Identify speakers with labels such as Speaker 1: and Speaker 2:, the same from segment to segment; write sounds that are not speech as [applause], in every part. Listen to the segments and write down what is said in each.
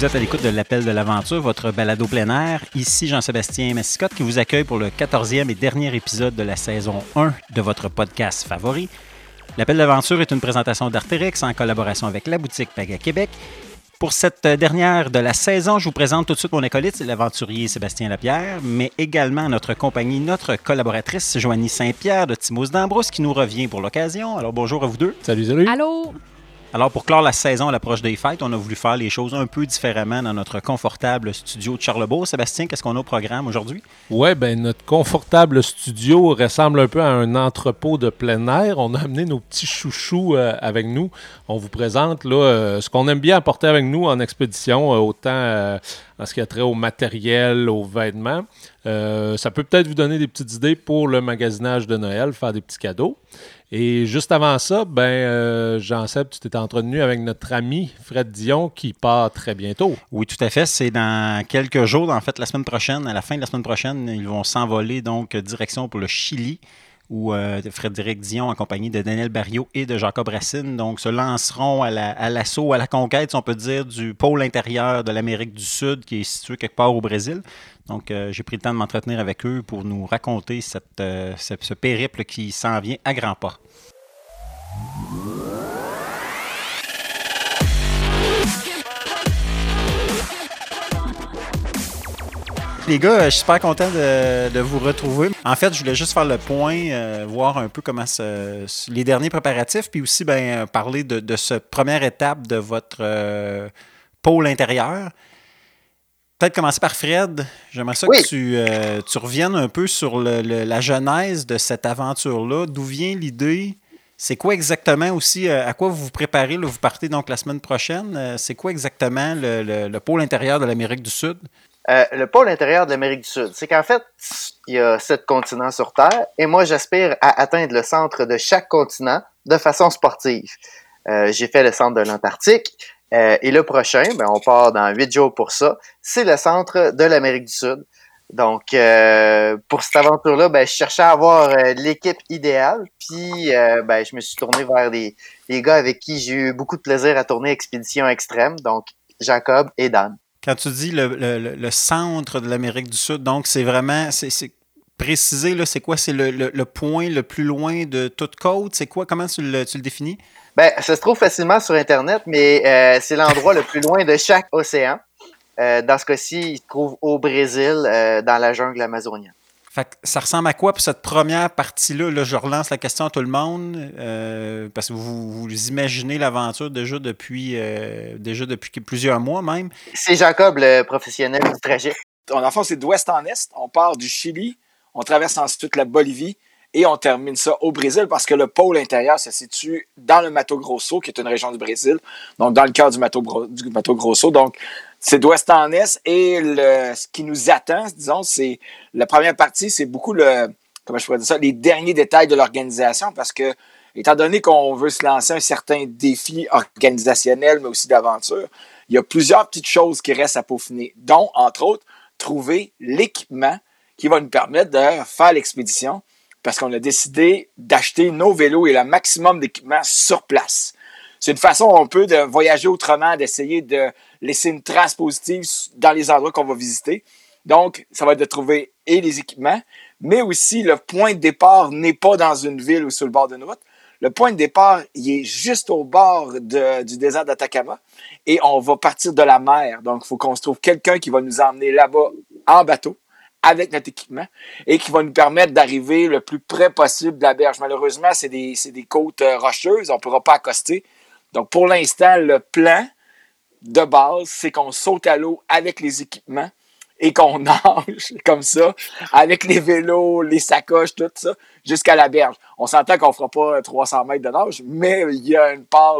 Speaker 1: Vous êtes à l'écoute de l'appel de l'aventure, votre balado plein air. Ici Jean-Sébastien Massicotte qui vous accueille pour le 14e et dernier épisode de la saison 1 de votre podcast favori. L'appel de l'aventure est une présentation d'Artérix en collaboration avec la boutique Paga Québec. Pour cette dernière de la saison, je vous présente tout de suite mon acolyte, l'aventurier Sébastien Lapierre, mais également notre compagnie, notre collaboratrice Joanie Saint-Pierre de Timos d'Ambrose qui nous revient pour l'occasion. Alors bonjour à vous deux.
Speaker 2: Salut, salut.
Speaker 3: Allô?
Speaker 1: Alors, pour clore la saison à l'approche des fêtes, on a voulu faire les choses un peu différemment dans notre confortable studio de Charlebourg. Sébastien, qu'est-ce qu'on a au programme aujourd'hui?
Speaker 2: Ouais, ben notre confortable studio ressemble un peu à un entrepôt de plein air. On a amené nos petits chouchous euh, avec nous. On vous présente là euh, ce qu'on aime bien apporter avec nous en expédition, euh, autant en ce qui a trait au matériel, aux vêtements. ça peut peut-être vous donner des petites idées pour le magasinage de Noël, faire des petits cadeaux. Et juste avant ça, ben, euh, Jean-Seb, tu t'es entretenu avec notre ami Fred Dion qui part très bientôt.
Speaker 1: Oui, tout à fait. C'est dans quelques jours, en fait, la semaine prochaine, à la fin de la semaine prochaine, ils vont s'envoler donc direction pour le Chili où euh, Frédéric Dion, en compagnie de Daniel Barriot et de Jacob Racine, donc, se lanceront à l'assaut, à, la conquête, si on peut dire, du pôle intérieur de l'Amérique du Sud, qui est situé quelque part au Brésil. Donc, euh, j'ai pris le temps de m'entretenir avec eux pour nous raconter cette, euh, ce, périple qui s'en vient à grands pas. Les gars, je suis super content de, vous retrouver. En fait, je voulais juste faire le point, euh, voir un peu comment les derniers préparatifs, puis aussi ben, parler de, cette première étape de votre euh, pôle intérieur. Peut-être commencer par Fred. J'aimerais ça que euh, tu, reviennes un peu sur la genèse de cette aventure-là. D'où vient l'idée? C'est quoi exactement aussi, à quoi vous vous préparez? vous partez donc la semaine prochaine. C'est quoi exactement le pôle intérieur de l'Amérique du Sud?
Speaker 4: Euh, le pôle intérieur de l'Amérique du Sud, c'est qu'en fait, il y a sept continents sur Terre, et moi, j'aspire à atteindre le centre de chaque continent de façon sportive. Euh, j'ai fait le centre de l'Antarctique, euh, et le prochain, ben, on part dans huit jours pour ça, c'est le centre de l'Amérique du Sud. Donc, pour cette aventure-là, ben, je cherchais à avoir l'équipe idéale, puis ben, je me suis tourné vers des, des gars avec qui j'ai eu beaucoup de plaisir à tourner Expédition Extrême, donc Jacob et Dan.
Speaker 1: Quand tu dis le, centre de l'Amérique du Sud, donc c'est vraiment, c'est précisé, là, c'est quoi? C'est le, point le plus loin de toute côte? C'est quoi? Comment tu le, tu le définis?
Speaker 4: Ben, ça se trouve facilement sur Internet, mais euh, c'est l'endroit [laughs] le plus loin de chaque océan. Euh, dans ce cas-ci, il se trouve au Brésil, euh, dans la jungle amazonienne
Speaker 1: ça ressemble à quoi pour cette première partie-là? Là, je relance la question à tout le monde euh, parce que vous, vous imaginez l'aventure déjà depuis, euh, déjà depuis plusieurs mois même.
Speaker 4: C'est Jacob, le professionnel du trajet.
Speaker 5: En enfant, c'est d'ouest en est. On part du Chili, on traverse ensuite la Bolivie et on termine ça au Brésil parce que le pôle intérieur se situe dans le Mato Grosso, qui est une région du Brésil, donc dans le cœur du Mato, du Mato Grosso. Donc, c'est d'ouest en est et le, ce qui nous attend, disons, c'est la première partie, c'est beaucoup le, comment je pourrais dire ça, les derniers détails de l'organisation parce que, étant donné qu'on veut se lancer un certain défi organisationnel, mais aussi d'aventure, il y a plusieurs petites choses qui restent à peaufiner, dont, entre autres, trouver l'équipement qui va nous permettre de faire l'expédition parce qu'on a décidé d'acheter nos vélos et le maximum d'équipement sur place. C'est une façon un peu de voyager autrement, d'essayer de laisser une trace positive dans les endroits qu'on va visiter. Donc, ça va être de trouver et les équipements, mais aussi le point de départ n'est pas dans une ville ou sur le bord d'une route. Le point de départ, il est juste au bord du désert d'Atacama et on va partir de la mer. Donc, il faut qu'on se trouve quelqu'un qui va nous emmener là-bas en bateau avec notre équipement et qui va nous permettre d'arriver le plus près possible de la berge. Malheureusement, c'est des, côtes euh, rocheuses, on ne pourra pas accoster. Donc, pour l'instant, le plan de base, c'est qu'on saute à l'eau avec les équipements et qu'on [laughs] nage comme ça, avec les vélos, les sacoches, tout ça, jusqu'à la berge. On s'entend qu'on ne fera pas 300 mètres de nage, mais il y a une part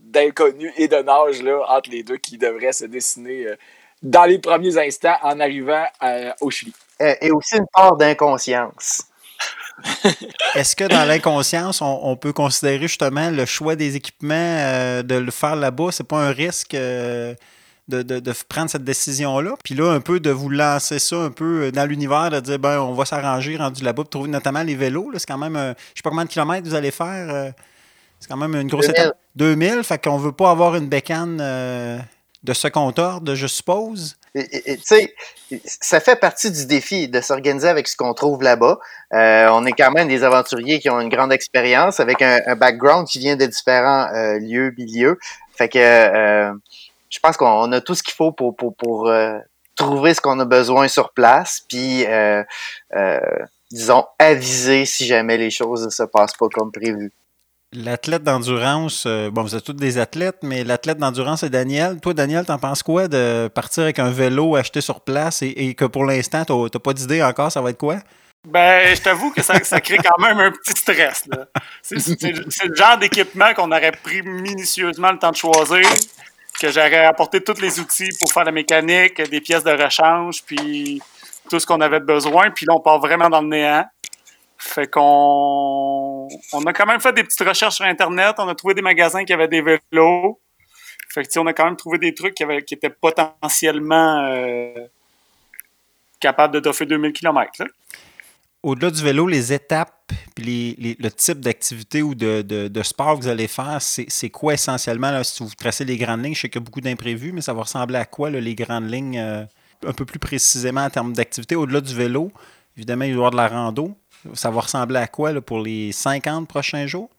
Speaker 5: d'inconnu et de nage là, entre les deux qui devrait se dessiner euh, dans les premiers instants en arrivant euh, au Chili.
Speaker 4: Euh, et aussi une part d'inconscience.
Speaker 1: Est-ce que dans l'inconscience, on, peut considérer justement le choix des équipements, euh, de le faire là-bas, c'est pas un risque de, prendre cette décision-là? Puis là, un peu de vous lancer ça un peu dans l'univers, de dire, ben, on va s'arranger rendu là-bas pour trouver notamment les vélos. C'est quand même, je sais pas combien de kilomètres vous allez faire. c'est quand même une grosse 2000. étape. 2000, fait qu'on veut pas avoir une bécane de second ordre, je suppose.
Speaker 4: Tu sais, ça fait partie du défi de s'organiser avec ce qu'on trouve là-bas. Euh, on est quand même des aventuriers qui ont une grande expérience avec un, background qui vient de différents euh, lieux, milieux. Fait que euh, je pense qu'on a tout ce qu'il faut pour, pour, pour trouver ce qu'on a besoin sur place, puis disons aviser si jamais les choses ne se passent pas comme prévu.
Speaker 1: L'athlète d'endurance, euh, bon, vous êtes tous des athlètes, mais l'athlète d'endurance, c'est Daniel. Toi, Daniel, t'en penses quoi de partir avec un vélo acheté sur place et, que pour l'instant, t'as pas d'idée encore, ça va être quoi?
Speaker 3: Ben, je t'avoue que ça, crée quand même un petit stress. C'est le genre d'équipement qu'on aurait pris minutieusement le temps de choisir, que j'aurais apporté tous les outils pour faire la mécanique, des pièces de rechange, puis tout ce qu'on avait besoin. Puis là, on part vraiment dans le néant. Fait qu'on on a quand même fait des petites recherches sur Internet. On a trouvé des magasins qui avaient des vélos. Fait que, on a quand même trouvé des trucs qui, étaient potentiellement euh, capables de toffer 2000 km.
Speaker 1: Au-delà du vélo, les étapes le type d'activité ou de, sport que vous allez faire, c'est quoi essentiellement? Si vous tracez les grandes lignes, je sais qu'il y a beaucoup d'imprévus, mais ça va ressembler à quoi les grandes lignes euh, un peu plus précisément en termes d'activité? Au-delà du vélo, évidemment, il y aura de la rando. Ça va ressembler à quoi pour les 50 prochains jours?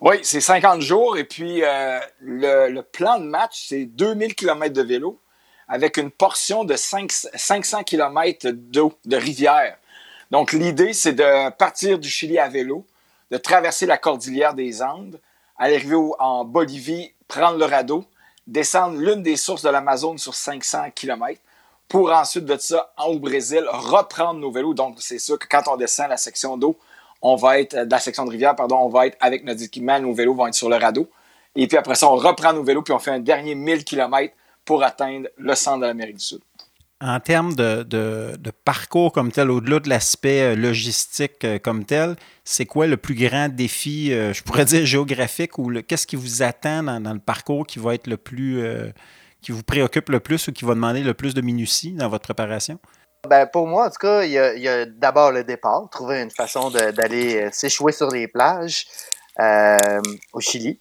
Speaker 5: Oui, c'est 50 jours. Et puis, euh, le, plan de match, c'est 2000 km de vélo avec une portion de 500 km d'eau, de rivière. Donc, l'idée, c'est de partir du Chili à vélo, de traverser la cordillère des Andes, aller en Bolivie, prendre le radeau, descendre l'une des sources de l'Amazone sur 500 km, pour ensuite de ça, au Brésil, reprendre nos vélos. Donc, c'est sûr que quand on descend la section d'eau, on va être, la section de rivière, pardon, on va être avec notre équipement, nos vélos vont être sur le radeau. Et puis après ça, on reprend nos vélos, puis on fait un dernier 1000 km pour atteindre le centre de l'Amérique du Sud.
Speaker 1: En termes de, parcours comme tel, au-delà de l'aspect euh, logistique euh, comme tel, c'est quoi le plus grand défi, euh, je pourrais dire géographique, ou qu'est-ce qui vous attend dans, le parcours qui va être le plus qui vous préoccupe le plus ou qui va demander le plus de minutie dans votre préparation?
Speaker 4: Ben, pour moi, en tout cas, il y a, d'abord le départ, trouver une façon d'aller euh, s'échouer sur les plages euh, au Chili.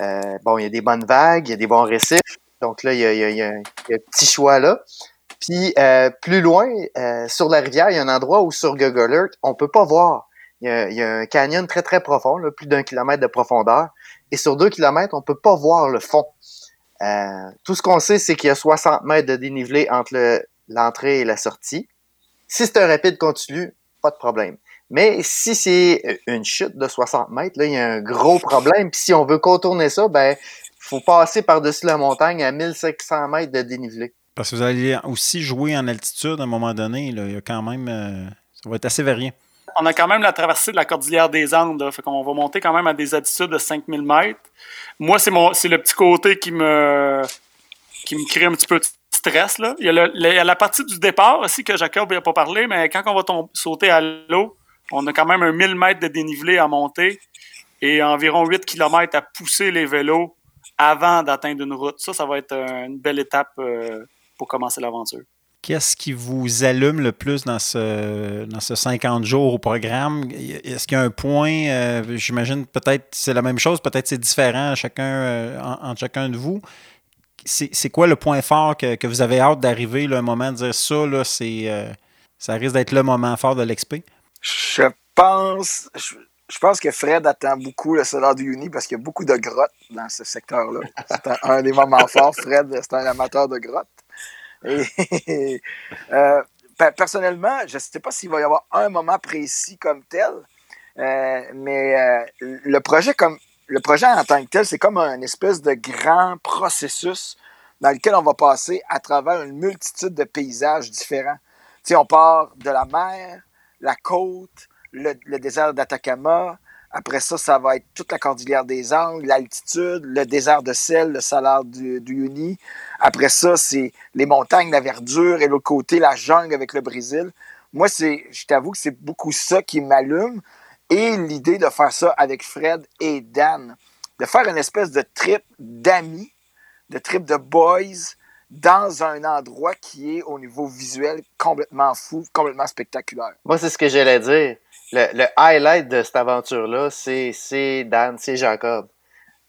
Speaker 4: Euh, bon, il y a des bonnes vagues, il y a des bons récifs. Donc là, il y a, un petit choix là. Puis plus loin, sur la rivière, il y a un endroit où sur Google Earth, on peut pas voir. Il y a, un canyon très très profond, plus d'un kilomètre de profondeur. Et sur deux kilomètres, on peut pas voir le fond. Euh, tout ce qu'on sait, c'est qu'il y a 60 mètres de dénivelé entre l'entrée et la sortie. Si c'est un rapide continu, pas de problème. Mais si c'est une chute de 60 mètres, là, il y a un gros problème. Puis si on veut contourner ça, ben, faut passer par-dessus la montagne à 1500 mètres de dénivelé.
Speaker 1: Parce que vous allez aussi jouer en altitude à un moment donné. Là. Il y a quand même. Euh, ça va être assez varié.
Speaker 3: On a quand même la traversée de la cordillère des Andes. Fait qu'on va monter quand même à des altitudes de 5000 mètres moi, c'est mon c'est le petit côté qui me crée un petit peu de stress. Là. Il, y a la partie du départ aussi que Jacob n'a pas parlé, mais quand on va sauter à l'eau, on a quand même un 1000 mètres de dénivelé à monter et environ 8 km à pousser les vélos avant d'atteindre une route. Ça, ça va être une belle étape euh, pour commencer l'aventure.
Speaker 1: Qu'est-ce qui vous allume le plus dans ce, dans ce 50 jours au programme? Est-ce qu'il y a un point, euh, j'imagine peut-être c'est la même chose, peut-être c'est différent chacun, euh, entre chacun de vous. C'est quoi le point fort que, vous avez hâte d'arriver, le moment de dire ça, là, euh, ça risque d'être le moment fort de l'expé?
Speaker 5: Je pense, je, pense que Fred attend beaucoup le Solar du Uni parce qu'il y a beaucoup de grottes dans ce secteur-là. C'est un des moments forts. Fred, c'est un amateur de grottes. [laughs] Euh, personnellement, je ne sais pas s'il va y avoir un moment précis comme tel, euh, mais euh, le projet comme le projet en tant que tel, c'est comme un espèce de grand processus dans lequel on va passer à travers une multitude de paysages différents. Tu on part de la mer, la côte, le désert d'Atacama, après ça, ça va être toute la cordillère des Andes, l'altitude, le désert de sel, le salaire du, du Uni. Après ça, c'est les montagnes, la verdure et l'autre côté, la jungle avec le Brésil. Moi, c'est, je t'avoue que c'est beaucoup ça qui m'allume. Et l'idée de faire ça avec Fred et Dan, de faire une espèce de trip d'amis, de trip de boys dans un endroit qui est au niveau visuel complètement fou, complètement spectaculaire.
Speaker 4: Moi, c'est ce que j'allais dire le, highlight de cette aventure-là, c'est Dan, c'est Jacob.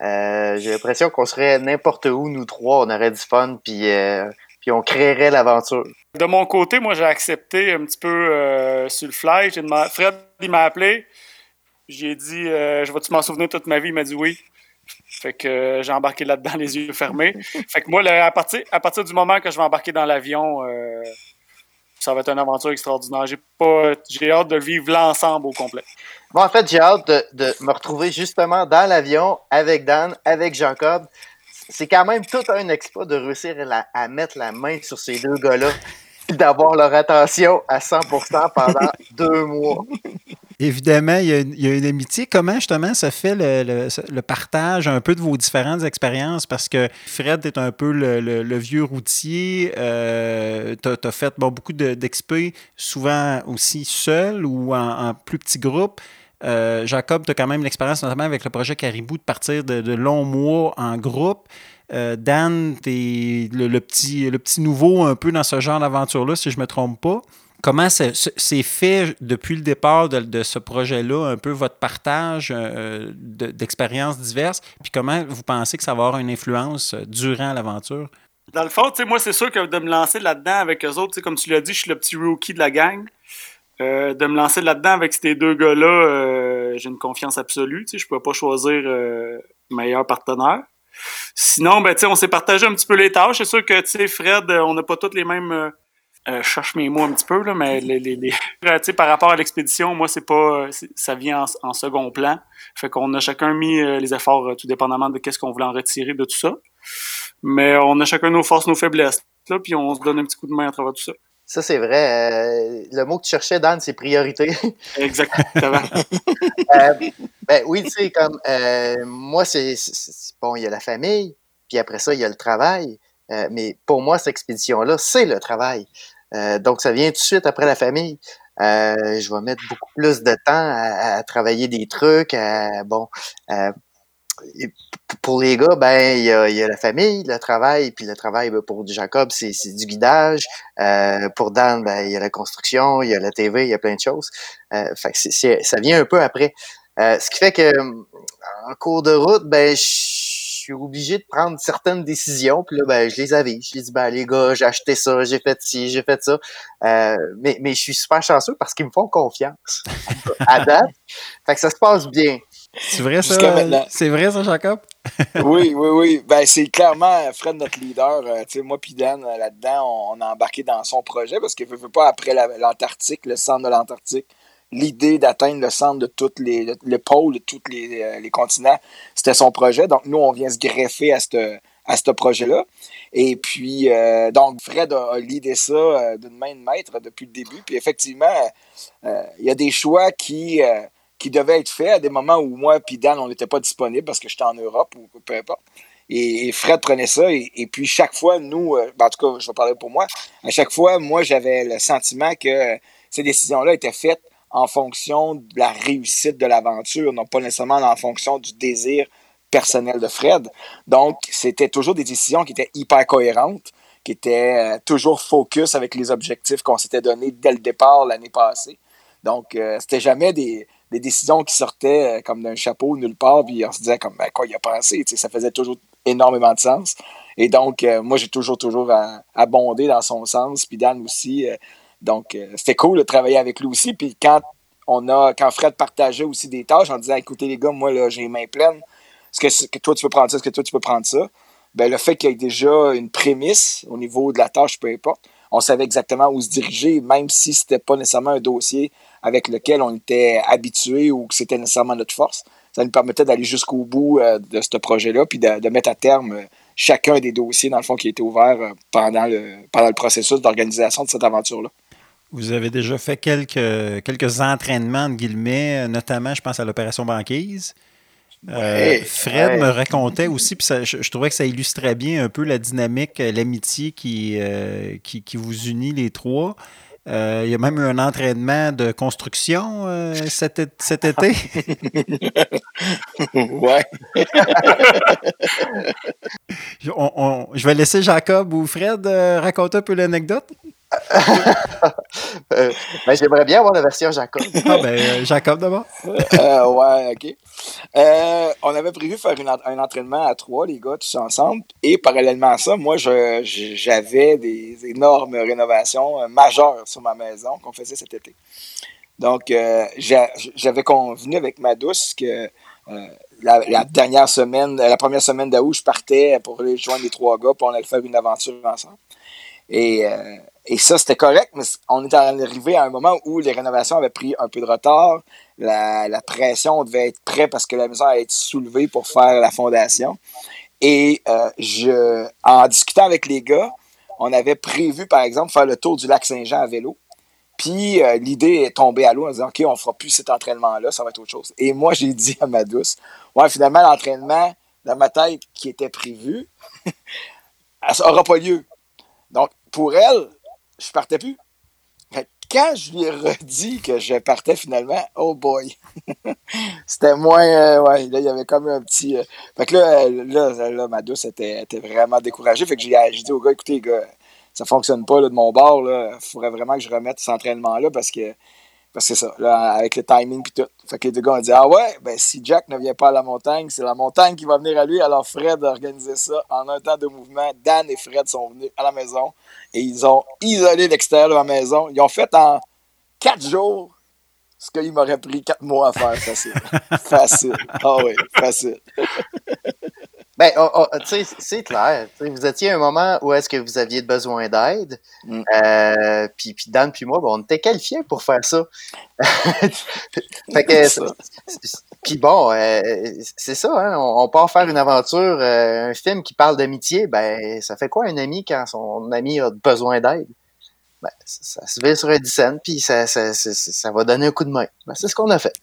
Speaker 4: Euh, j'ai l'impression qu'on serait n'importe où, nous trois, on aurait du fun, puis, euh, puis on créerait l'aventure.
Speaker 3: De mon côté, moi, j'ai accepté un petit peu euh, sur le fly. Demandé- Fred, il m'a appelé. J'ai dit, euh, je vais-tu m'en souvenir toute ma vie? Il m'a dit oui. Fait que euh, j'ai embarqué là-dedans, les yeux fermés. [laughs] Fait que moi, à, partir, à partir du moment que je vais embarquer dans l'avion, ça va être une aventure extraordinaire. J'ai pas, j'ai hâte de vivre l'ensemble au complet.
Speaker 4: Bon, en fait, j'ai hâte de, me retrouver justement dans l'avion avec Dan, avec Jacob. C'est quand même tout un exploit de réussir à mettre la main sur ces deux gars-là d'avoir leur attention à 100% pendant [laughs] deux mois.
Speaker 1: Évidemment, il y, a une, il y a une amitié. Comment justement se fait le, le- le partage un peu de vos différentes expériences? Parce que Fred est un peu le, vieux routier. Euh, tu as, fait bon, beaucoup de- d'expé, souvent aussi seul ou en, en plus petit groupe. Euh, Jacob, tu as quand même l'expérience, notamment avec le projet Caribou, de partir de, de longs mois en groupe. Euh, Dan, tu le, le petit, le petit nouveau un peu dans ce genre d'aventure-là, si je ne me trompe pas. Comment c'est fait depuis le départ de, ce projet-là, un peu votre partage euh, de- d'expériences diverses, puis comment vous pensez que ça va avoir une influence euh, durant l'aventure?
Speaker 3: Dans le fond, moi, c'est sûr que de me lancer là-dedans avec eux autres, comme tu l'as dit, je suis le petit rookie de la gang. De me lancer là-dedans avec ces deux gars-là, j'ai une confiance absolue. Je peux pas choisir meilleur partenaire. Sinon, ben, on s'est partagé un petit peu les tâches. C'est sûr que, tu sais, Fred, euh, on n'a pas toutes les mêmes. euh, euh, je cherche mes mots un petit peu, là, mais les, [laughs] Euh, par rapport à l'expédition, moi, c'est pas. euh, Ça vient en, en second plan. Fait qu'on a chacun mis euh, les efforts, euh, tout dépendamment de qu'est-ce qu'on voulait en retirer de tout ça. Mais on a chacun nos forces, nos faiblesses. Là, puis on se donne un petit coup de main à travers tout ça.
Speaker 4: Ça, c'est vrai. Euh, le mot que tu cherchais, Dan, c'est priorité. [laughs]
Speaker 3: Exactement. [laughs]
Speaker 4: Euh, ben oui, tu sais, comme euh, moi, c'est bon, il y a la famille, puis après ça, il y a le travail. Mais pour moi, cette expédition-là, c'est le travail. Donc, ça vient tout de suite après la famille. Je vais mettre beaucoup plus de temps à, à travailler des trucs. à- bon, pour les gars, ben il y a, la famille, le travail, puis le travail ben, pour Jacob, c'est du guidage. Euh, pour Dan, ben il y a la construction, il y a la TV, il y a plein de choses. Euh, ça vient un peu après. Euh, ce qui fait que en cours de route, ben je suis obligé de prendre certaines décisions. Puis là, ben je les avais. Je les dis ben les gars, j'ai acheté ça, j'ai fait ci, j'ai fait ça. Mais, mais je suis super chanceux parce qu'ils me font confiance. [laughs] à date. Fait que ça se passe bien.
Speaker 1: C'est vrai ça? C'est vrai ça, Jacob? [laughs]
Speaker 5: oui, oui, oui. Ben, c'est clairement Fred, notre leader. Euh, tu sais, moi puis Dan, euh, là-dedans, on, on a embarqué dans son projet parce qu'il ne veut pas, après la- l'Antarctique, le centre de l'Antarctique, l'idée d'atteindre le centre de tous les, le, le pôle de tous les, euh, les continents, c'était son projet. Donc, nous, on vient se greffer à ce à ce projet-là. Et puis, euh, donc, Fred a, a l'idée ça d'une main de maître depuis le début. Puis, effectivement, il y a des choix qui, qui devaient être faits à des moments où moi puis Dan, on n'était pas disponible parce que j'étais en Europe ou peu importe. Et, et Fred prenait ça. Et, et puis, chaque fois, nous, euh, ben, en tout cas, je vais parler pour moi, à chaque fois, moi, j'avais le sentiment que euh, ces décisions-là étaient faites en fonction de la réussite de l'aventure, non pas nécessairement en fonction du désir personnel de Fred. Donc, c'était toujours des décisions qui étaient hyper cohérentes, qui étaient euh, toujours focus avec les objectifs qu'on s'était donnés dès le départ l'année passée. Donc, c'était jamais des, des décisions qui sortaient euh, comme d'un chapeau nulle part, puis on se disait comme, ben, quoi, il a pensé, ça faisait toujours énormément de sens. Et donc, euh, moi, j'ai toujours, toujours euh, abondé dans son sens, puis Dan aussi. donc, c'était cool de travailler avec lui aussi. Puis quand on a, quand Fred partageait aussi des tâches en disant, écoutez les gars, moi, là, j'ai les mains pleines. Est-ce que, que toi, tu peux prendre ça? Est-ce que toi, tu peux prendre ça? Ben, le fait qu'il y ait déjà une prémisse au niveau de la tâche, peu importe, on savait exactement où se diriger, même si c'était pas nécessairement un dossier avec lequel on était habitué ou que c'était nécessairement notre force. Ça nous permettait d'aller jusqu'au bout euh, de ce projet-là, puis de, de, mettre à terme euh, chacun des dossiers, dans le fond, qui étaient ouverts euh, pendant, le, pendant le processus d'organisation de cette aventure-là.
Speaker 1: Vous avez déjà fait quelques, quelques entraînements, de guillemets, notamment, je pense à l'opération Banquise. Euh, Fred
Speaker 4: ouais.
Speaker 1: me racontait aussi, puis ça, je, je, trouvais que ça illustrait bien un peu la dynamique, l'amitié qui, euh, qui, qui, vous unit les trois. Euh, il y a même eu un entraînement de construction euh, cet, cet, été. [laughs]
Speaker 5: ouais. [laughs]
Speaker 1: on, on, je vais laisser Jacob ou Fred euh, raconter un peu l'anecdote.
Speaker 4: Euh, ben, J'aimerais bien avoir la version Jacob. [laughs]
Speaker 1: Ah, ben, euh, Jacob d'abord.
Speaker 5: Euh, ouais, OK. Euh, on avait prévu faire une un entraînement à trois, les gars, tous ensemble. Et parallèlement à ça, moi, j'avais des énormes rénovations euh, majeures sur ma maison qu'on faisait cet été. Donc, euh, j'a- j'avais convenu avec ma douce que euh, la, la dernière semaine, la première semaine d'août, je partais pour aller joindre les trois gars, puis on allait faire une aventure ensemble. Et, euh, et ça, c'était correct, mais on est arrivé à un moment où les rénovations avaient pris un peu de retard. La, pression, on devait être prêt parce que la maison allait être soulevée pour faire la fondation. Et euh, je, en discutant avec les gars, on avait prévu, par exemple, faire le tour du lac Saint-Jean à vélo. Puis euh, l'idée est tombée à l'eau en disant OK, on fera plus cet entraînement-là, ça va être autre chose. Et moi, j'ai dit à ma douce Ouais, finalement, l'entraînement dans ma tête qui était prévu, [laughs] ça n'aura pas lieu. Donc, pour elle, je partais plus. Quand je lui ai redit que je partais finalement, oh boy, [laughs] c'était moins. euh, ouais, là, il y avait comme un petit. euh, fait que là, euh, là, là, ma douce était, était vraiment découragée. Fait que j'ai dit au gars, écoutez, gars, ça fonctionne pas de mon bord. Il faudrait vraiment que je remette cet entraînement-là parce que. Parce que c'est ça, là, avec le timing puis tout. Fait que les deux gars ont dit Ah ouais, ben si Jack ne vient pas à la montagne, c'est la montagne qui va venir à lui. Alors Fred a organisé ça en un temps de mouvement. Dan et Fred sont venus à la maison et ils ont isolé l'extérieur de la maison. Ils ont fait en quatre jours ce qu'il m'aurait pris quatre mois à faire facile. [laughs] facile. Ah oui, facile.
Speaker 4: Ben, oh, oh, tu sais, c'est clair. Vous étiez à un moment où est-ce que vous aviez besoin d'aide.
Speaker 5: Mm.
Speaker 4: Euh, puis, puis Dan puis moi, ben, on était qualifiés pour faire ça. [laughs] fait que,
Speaker 5: C'est ça.
Speaker 4: puis bon, euh, c'est ça. Hein, on, on part faire une aventure, euh, un film qui parle d'amitié. Ben, ça fait quoi un ami quand son ami a besoin d'aide? Ben, ça, ça se vit sur un dixaine, puis ça, ça, ça, ça va donner un coup de main. Ben, c'est ce qu'on a fait.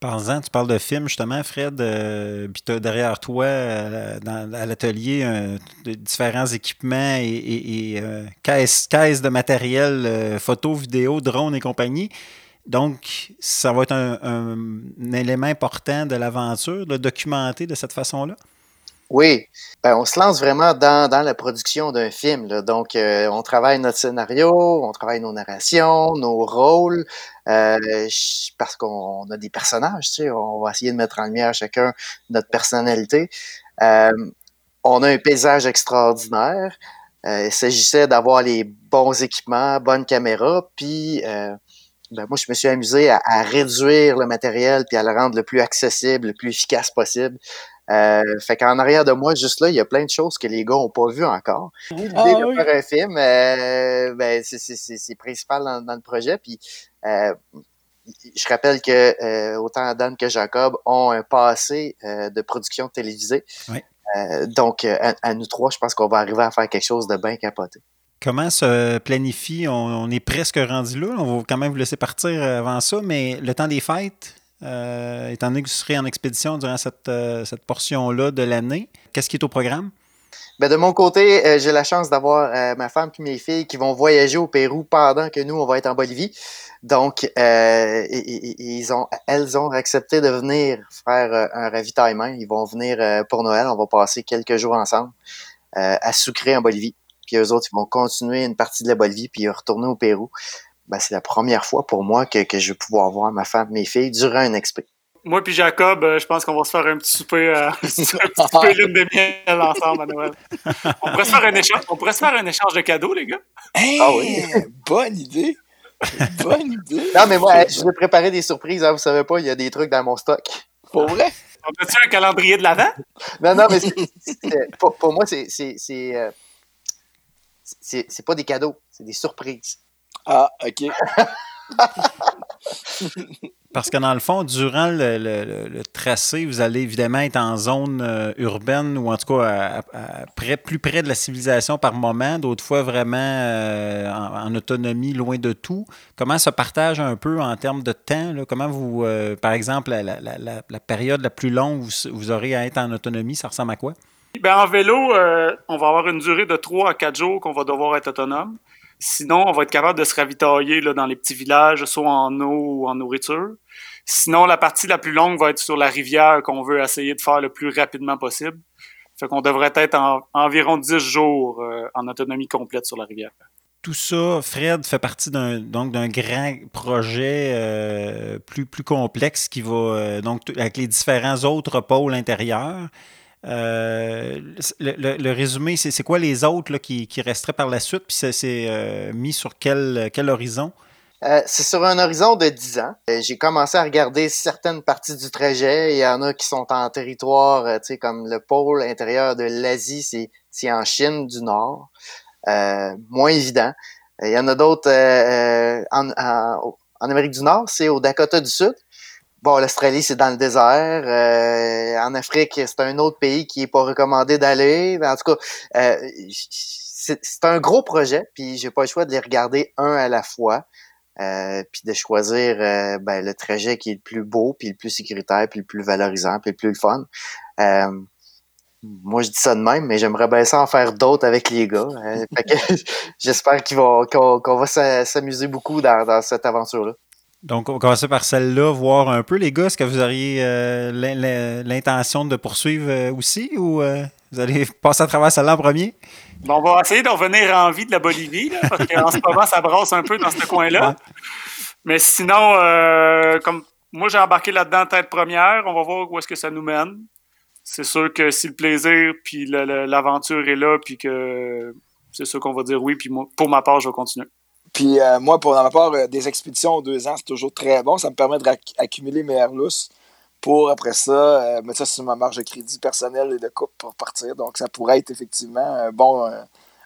Speaker 1: Parlant, tu parles de film justement, Fred, euh, puis tu as derrière toi, euh, dans, à l'atelier, différents équipements et, euh, caisses, de matériel, photos, vidéos, drones et compagnie. Donc, ça va être un, un- un élément important de l'aventure, de documenter de cette façon-là?
Speaker 4: Oui, ben, on se lance vraiment dans, la production d'un film. Donc, euh, on travaille notre scénario, on travaille nos narrations, nos rôles, euh, parce qu'on a des personnages, tu sais, on va essayer de mettre en lumière chacun notre personnalité. Euh, on a un paysage extraordinaire. Il s'agissait d'avoir les bons équipements, bonnes caméras, puis ben, moi, je me suis amusé à, à réduire le matériel puis à le rendre le plus accessible, le plus efficace possible. Euh, fait qu'en arrière de moi, juste là, il y a plein de choses que les gars ont pas vues encore. L'idée
Speaker 5: Ah
Speaker 4: de
Speaker 5: oui.
Speaker 4: faire un film, euh, ben, c'est- principal dans, dans le projet. Puis, euh, je rappelle que autant Dan que Jacob ont un passé de production télévisée.
Speaker 1: Oui.
Speaker 4: Donc, à, à nous trois, je pense qu'on va arriver à faire quelque chose de bien capoté.
Speaker 1: Comment se planifie? On, on est presque rendu là. On va quand même vous laisser partir avant ça, mais le temps des fêtes, euh, étant donné que vous serez en expédition durant cette, euh, cette portion-là de l'année, qu'est-ce qui est au programme?
Speaker 4: Ben, de mon côté, euh, j'ai la chance d'avoir ma femme puis mes filles qui vont voyager au Pérou pendant que nous, on va être en Bolivie. Donc, et- et- et- ils ont, elles ont accepté de venir faire un ravitaillement. Ils vont venir pour Noël. On va passer quelques jours ensemble à Sucré en Bolivie. Puis eux autres, ils vont continuer une partie de la Bolivie puis retourner au Pérou. Ben, c'est la première fois pour moi que, que je vais pouvoir voir ma femme, mes filles durant un expé.
Speaker 3: Moi puis Jacob, euh, je pense qu'on va se faire un petit souper, euh, [laughs] un petit souper lune de miel ensemble à Noël. On pourrait se faire un échange, on pourrait se faire un échange de cadeaux, les gars.
Speaker 5: Hey,
Speaker 4: Ah oui. [laughs]
Speaker 5: bonne idée. Bonne idée.
Speaker 4: Non, mais moi, je vous ai préparé des surprises. Hein, vous savez pas, il y a des trucs dans mon stock.
Speaker 5: Pour vrai?
Speaker 3: On a-tu un calendrier de l'avant?
Speaker 4: Non, non, mais pour, pour moi, c'est c'est c'est euh, c'est- c'est pas des cadeaux, c'est des surprises.
Speaker 5: Ah, OK.
Speaker 1: Parce que dans le fond, durant le, le- le- le tracé, vous allez évidemment être en zone euh, urbaine ou en tout cas à- à- à près- plus près de la civilisation par moment, d'autres fois vraiment euh, en, en autonomie, loin de tout. Comment se partage un peu en termes de temps? là? Comment vous, euh, par exemple, la, la- la- période la plus longue où vous, vous aurez à être en autonomie, ça ressemble à quoi?
Speaker 3: Ben, en vélo, euh, on va avoir une durée de 3 à 4 jours qu'on va devoir être autonome. Sinon, on va être capable de se ravitailler là, dans les petits villages, soit en eau ou en nourriture. Sinon, la partie la plus longue va être sur la rivière qu'on veut essayer de faire le plus rapidement possible. Fait qu'on devrait être en environ 10 jours euh, en autonomie complète sur la rivière.
Speaker 1: tout ça, Fred fait partie d'un donc d'un grand projet euh, plus, complexe qui va donc avec les différents autres pôles intérieurs. Le, le, résumé, c'est quoi les autres qui, resteraient par la suite? Puis c'est mis sur quel, horizon?
Speaker 4: Euh, c'est sur un horizon de 10 ans. Euh, j'ai commencé à regarder certaines parties du trajet. Il y en a qui sont en territoire, euh, tu sais, comme le pôle intérieur de l'Asie, c'est, en Chine du Nord. moins évident. Il y en a d'autres en, Amérique du Nord, c'est au Dakota du Sud. Bon, l'Australie, c'est dans le désert. en Afrique, c'est un autre pays qui est pas recommandé d'aller. En tout cas, c'est, c'est un gros projet, puis j'ai pas le choix de les regarder un à la fois. Euh, puis de choisir euh, ben, le trajet qui est le plus beau, puis le plus sécuritaire, puis le plus valorisant, puis le plus fun. Euh, moi, je dis ça de même, mais j'aimerais bien ça en faire d'autres avec les gars. [laughs] j'espère qu'ils vont, qu'on, va s'amuser beaucoup dans, cette aventure-là.
Speaker 1: Donc, on va commencer par celle-là, voir un peu, les gars. Est-ce que vous auriez l'intention de poursuivre aussi ou vous allez [laughs] passer à travers celle-là en premier?
Speaker 3: on va essayer de revenir en vie de la Bolivie, parce qu'en ce moment, ça brasse un peu dans ce coin-là. Mais sinon, euh, comme moi, j'ai embarqué là-dedans tête première, on va voir où est-ce que ça nous mène. C'est sûr que si le plaisir puis l'aventure est là, puis que c'est sûr qu'on va dire oui, puis pour ma part, je vais continuer.
Speaker 5: Puis euh, moi, pour ma part, euh, des expéditions aux deux ans, c'est toujours très bon. Ça me permet d'accumuler mes airlus pour, après ça, mettre ça sur ma marge de crédit personnelle et de coupe pour partir. Donc, ça pourrait être effectivement un bon,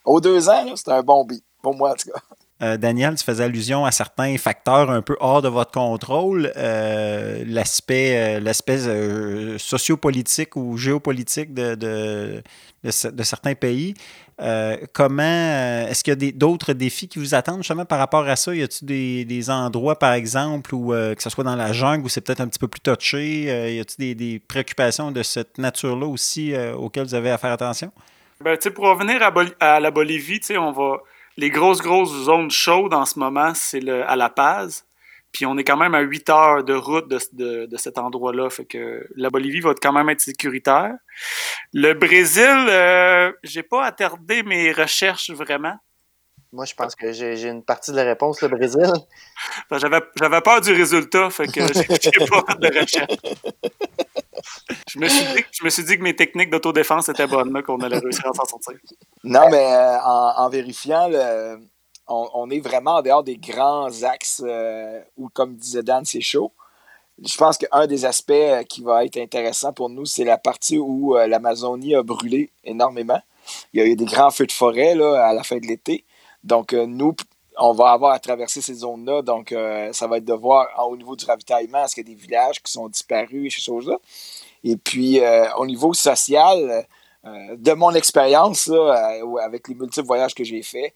Speaker 5: aux deux ans, c'est un bon beat, pour moi en tout cas.
Speaker 1: Euh, Daniel, tu faisais allusion à certains facteurs un peu hors de votre contrôle, euh, l'aspect, euh, sociopolitique ou géopolitique de, de, certains pays. comment est-ce qu'il y a d'autres défis qui vous attendent justement par rapport à ça? Y a-t-il des, endroits, par exemple, où que ce soit dans la jungle où c'est peut-être un petit peu plus touché? y a-t-il des, préoccupations de cette nature-là aussi auxquelles vous avez à faire attention?
Speaker 3: Ben, pour revenir à, la Bolivie, on va. Les grosses, grosses zones chaudes en ce moment, c'est à La Paz. Puis on est quand même à 8 heures de route de, de, cet endroit-là. Fait que la Bolivie va quand même être sécuritaire. Le Brésil, euh, j'ai pas attardé mes recherches vraiment.
Speaker 4: Moi, je pense que j'ai une partie de la réponse, le Brésil.
Speaker 3: J'avais peur du résultat, fait que [laughs] j'ai pas fait de recherche [laughs] je, me suis dit, que mes techniques d'autodéfense étaient bonnes, qu'on allait réussir à s'en sortir.
Speaker 5: Non, mais euh, en, vérifiant, on, est vraiment en dehors des grands axes euh, où, comme disait Dan, c'est chaud. Je pense qu'un des aspects euh, qui va être intéressant pour nous, c'est la partie où l'Amazonie a brûlé énormément. Il y a eu des grands feux de forêt là, à la fin de l'été. Donc, nous, on va avoir à traverser ces zones-là. Donc, ça va être de voir au niveau du ravitaillement, est-ce qu'il y a des villages qui sont disparus et ces choses-là. Et puis, euh, au niveau social, euh, de mon expérience, euh, avec les multiples voyages que j'ai faits,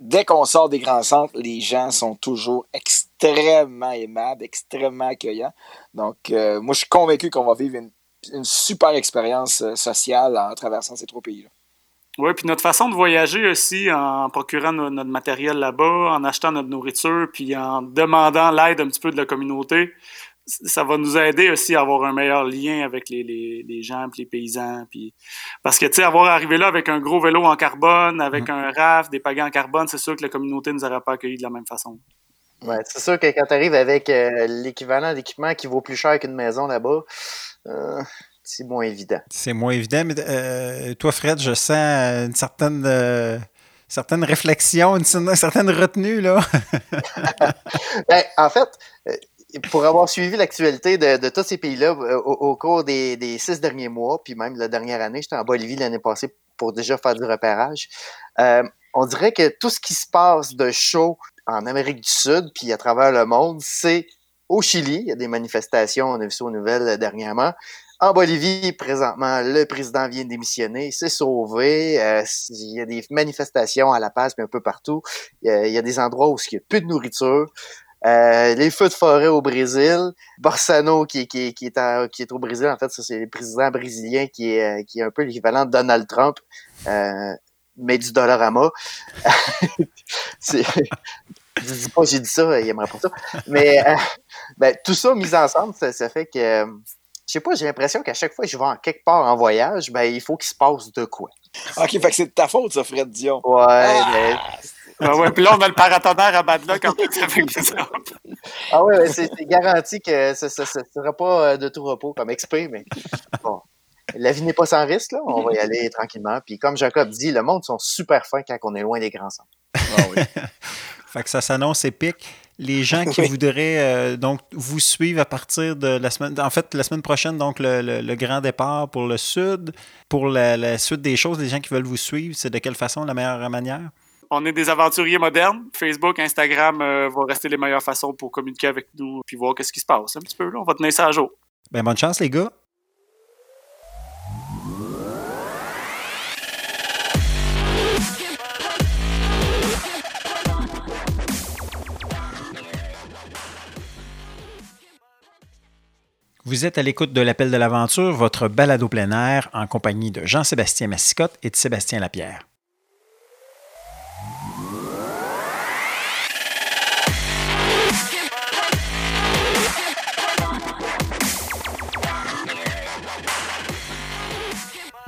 Speaker 5: dès qu'on sort des grands centres, les gens sont toujours extrêmement aimables, extrêmement accueillants. Donc, moi, je suis convaincu qu'on va vivre une, une super expérience sociale en traversant ces trois pays-là.
Speaker 3: Oui, puis notre façon de voyager aussi, en procurant notre matériel là-bas, en achetant notre nourriture, puis en demandant l'aide un petit peu de la communauté, ça va nous aider aussi à avoir un meilleur lien avec les, les, les gens les paysans. Puis... Parce que, tu sais, avoir arrivé là avec un gros vélo en carbone, avec mm. un RAF, des pagans en carbone, c'est sûr que la communauté ne nous aurait pas accueillis de la même façon.
Speaker 4: Ouais, c'est sûr que quand tu arrives avec euh, l'équivalent d'équipement qui vaut plus cher qu'une maison là-bas, euh, c'est moins évident.
Speaker 1: C'est moins évident, mais euh, toi, Fred, je sens une certaine certaine réflexion, une, certaine retenue, là. [laughs]
Speaker 4: ben, en fait, pour avoir suivi l'actualité de, tous ces pays-là euh, au, cours des, six derniers mois, puis même la dernière année, j'étais en Bolivie l'année passée pour déjà faire du repérage. Euh, on dirait que tout ce qui se passe de chaud en Amérique du Sud, puis à travers le monde, c'est au Chili. Il y a des manifestations, on a vu ça aux nouvelles euh, dernièrement. En Bolivie, présentement, le président vient de démissionner, c'est sauvé. il y a des manifestations à La Paz, mais un peu partout. Il y a, des endroits où il n'y a plus de nourriture. Euh, les feux de forêt au Brésil. Borsano qui, qui, qui, est qui est au Brésil, en fait, ça c'est le président brésilien qui est, qui est un peu l'équivalent de Donald Trump, euh, mais du dollarama. [laughs] c'est, je dis pas j'ai dit ça, il aimerait pas ça. Mais euh, ben, tout ça mis ensemble, ça, ça fait que je sais pas, j'ai l'impression qu'à chaque fois que je vais en quelque part en voyage, ben il faut qu'il se passe de quoi.
Speaker 5: Ok, fait que c'est de ta faute, ça, Fred Dion.
Speaker 4: Ouais, ah!
Speaker 3: Ah ouais, puis là, on a le paratonnerre à Badlock en fait avec les autres.
Speaker 4: Ah ouais, c'est garanti que ce ne sera pas euh, de tout repos comme XP, mais bon. La vie n'est pas sans risque, là. On va y aller tranquillement. Puis comme Jacob dit, le monde sont super fins quand on est loin des grands centres.
Speaker 5: Ah oui. [laughs]
Speaker 1: Fait que ça s'annonce épique. Les [laughs] gens qui
Speaker 4: Oui.
Speaker 1: voudraient euh, donc vous suivre à partir de la semaine, en fait la semaine prochaine donc le, le- le grand départ pour le sud, pour la, la suite des choses, les gens qui veulent vous suivre, c'est de quelle façon la meilleure manière?
Speaker 3: On est des aventuriers modernes. Facebook, Instagram euh, vont rester les meilleures façons pour communiquer avec nous puis voir qu'est-ce qui se passe un petit peu. Là. On va tenir ça à jour.
Speaker 1: Ben bonne chance les gars. Vous êtes à l'écoute de l'appel de l'aventure, votre balado plein air en compagnie de Jean-Sébastien Massicotte et de Sébastien Lapierre.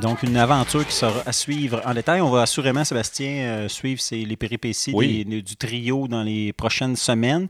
Speaker 1: Donc, une aventure qui sera à suivre en détail. On va assurément, Sébastien, euh, suivre les péripéties
Speaker 2: Oui.
Speaker 1: des- du trio dans les prochaines semaines.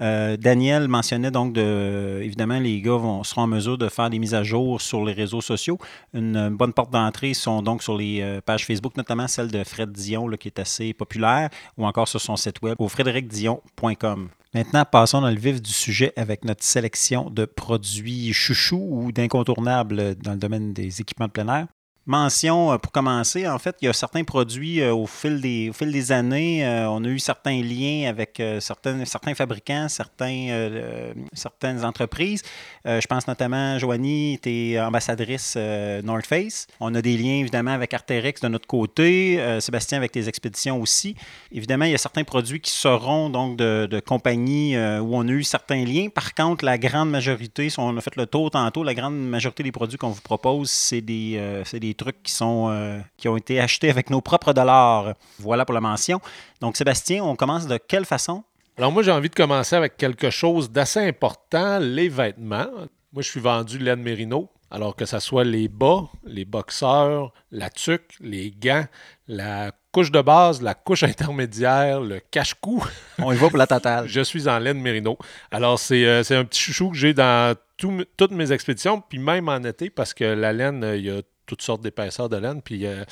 Speaker 1: Euh, Daniel mentionnait donc de, évidemment, les gars vont, seront en mesure de faire des mises à jour sur les réseaux sociaux. Une bonne porte d'entrée sont donc sur les euh, pages Facebook, notamment celle de Fred Dion, qui est assez populaire, ou encore sur son site web au frédéricdion.com. Maintenant, passons dans le vif du sujet avec notre sélection de produits chouchous ou d'incontournables dans le domaine des équipements de plein air. Mention, euh, pour commencer, en fait, il y a certains produits euh, au, fil des, au fil des années, euh, on a eu certains liens avec certains, certains fabricants, certains, certaines entreprises. Je pense notamment, Joanie, tu es ambassadrice North Face. On a des liens évidemment avec Arterex de notre côté, Sébastien avec tes expéditions aussi. Évidemment, il y a certains produits qui seront donc de, de compagnies où on a eu certains liens. Par contre, la grande majorité, si on a fait le tour tantôt, la grande majorité des produits qu'on vous propose, c'est des, c'est des trucs qui, sont, euh, qui ont été achetés avec nos propres dollars. Voilà pour la mention. Donc, Sébastien, on commence de quelle façon?
Speaker 2: Alors moi, j'ai envie de commencer avec quelque chose d'assez important, les vêtements. Moi, je suis vendu laine mérino. Alors que ce soit les bas, les boxeurs, la tuque, les gants, la couche de base, la couche [laughs] intermédiaire, le cache-cou,
Speaker 1: On y va pour la totale. [laughs]
Speaker 2: je suis en laine mérino. Alors, c'est euh, c'est un petit chouchou que j'ai dans tout- toutes mes expéditions, puis même en été, parce que la laine, euh, il y a toutes sortes d'épaisseurs de laine, puis euh,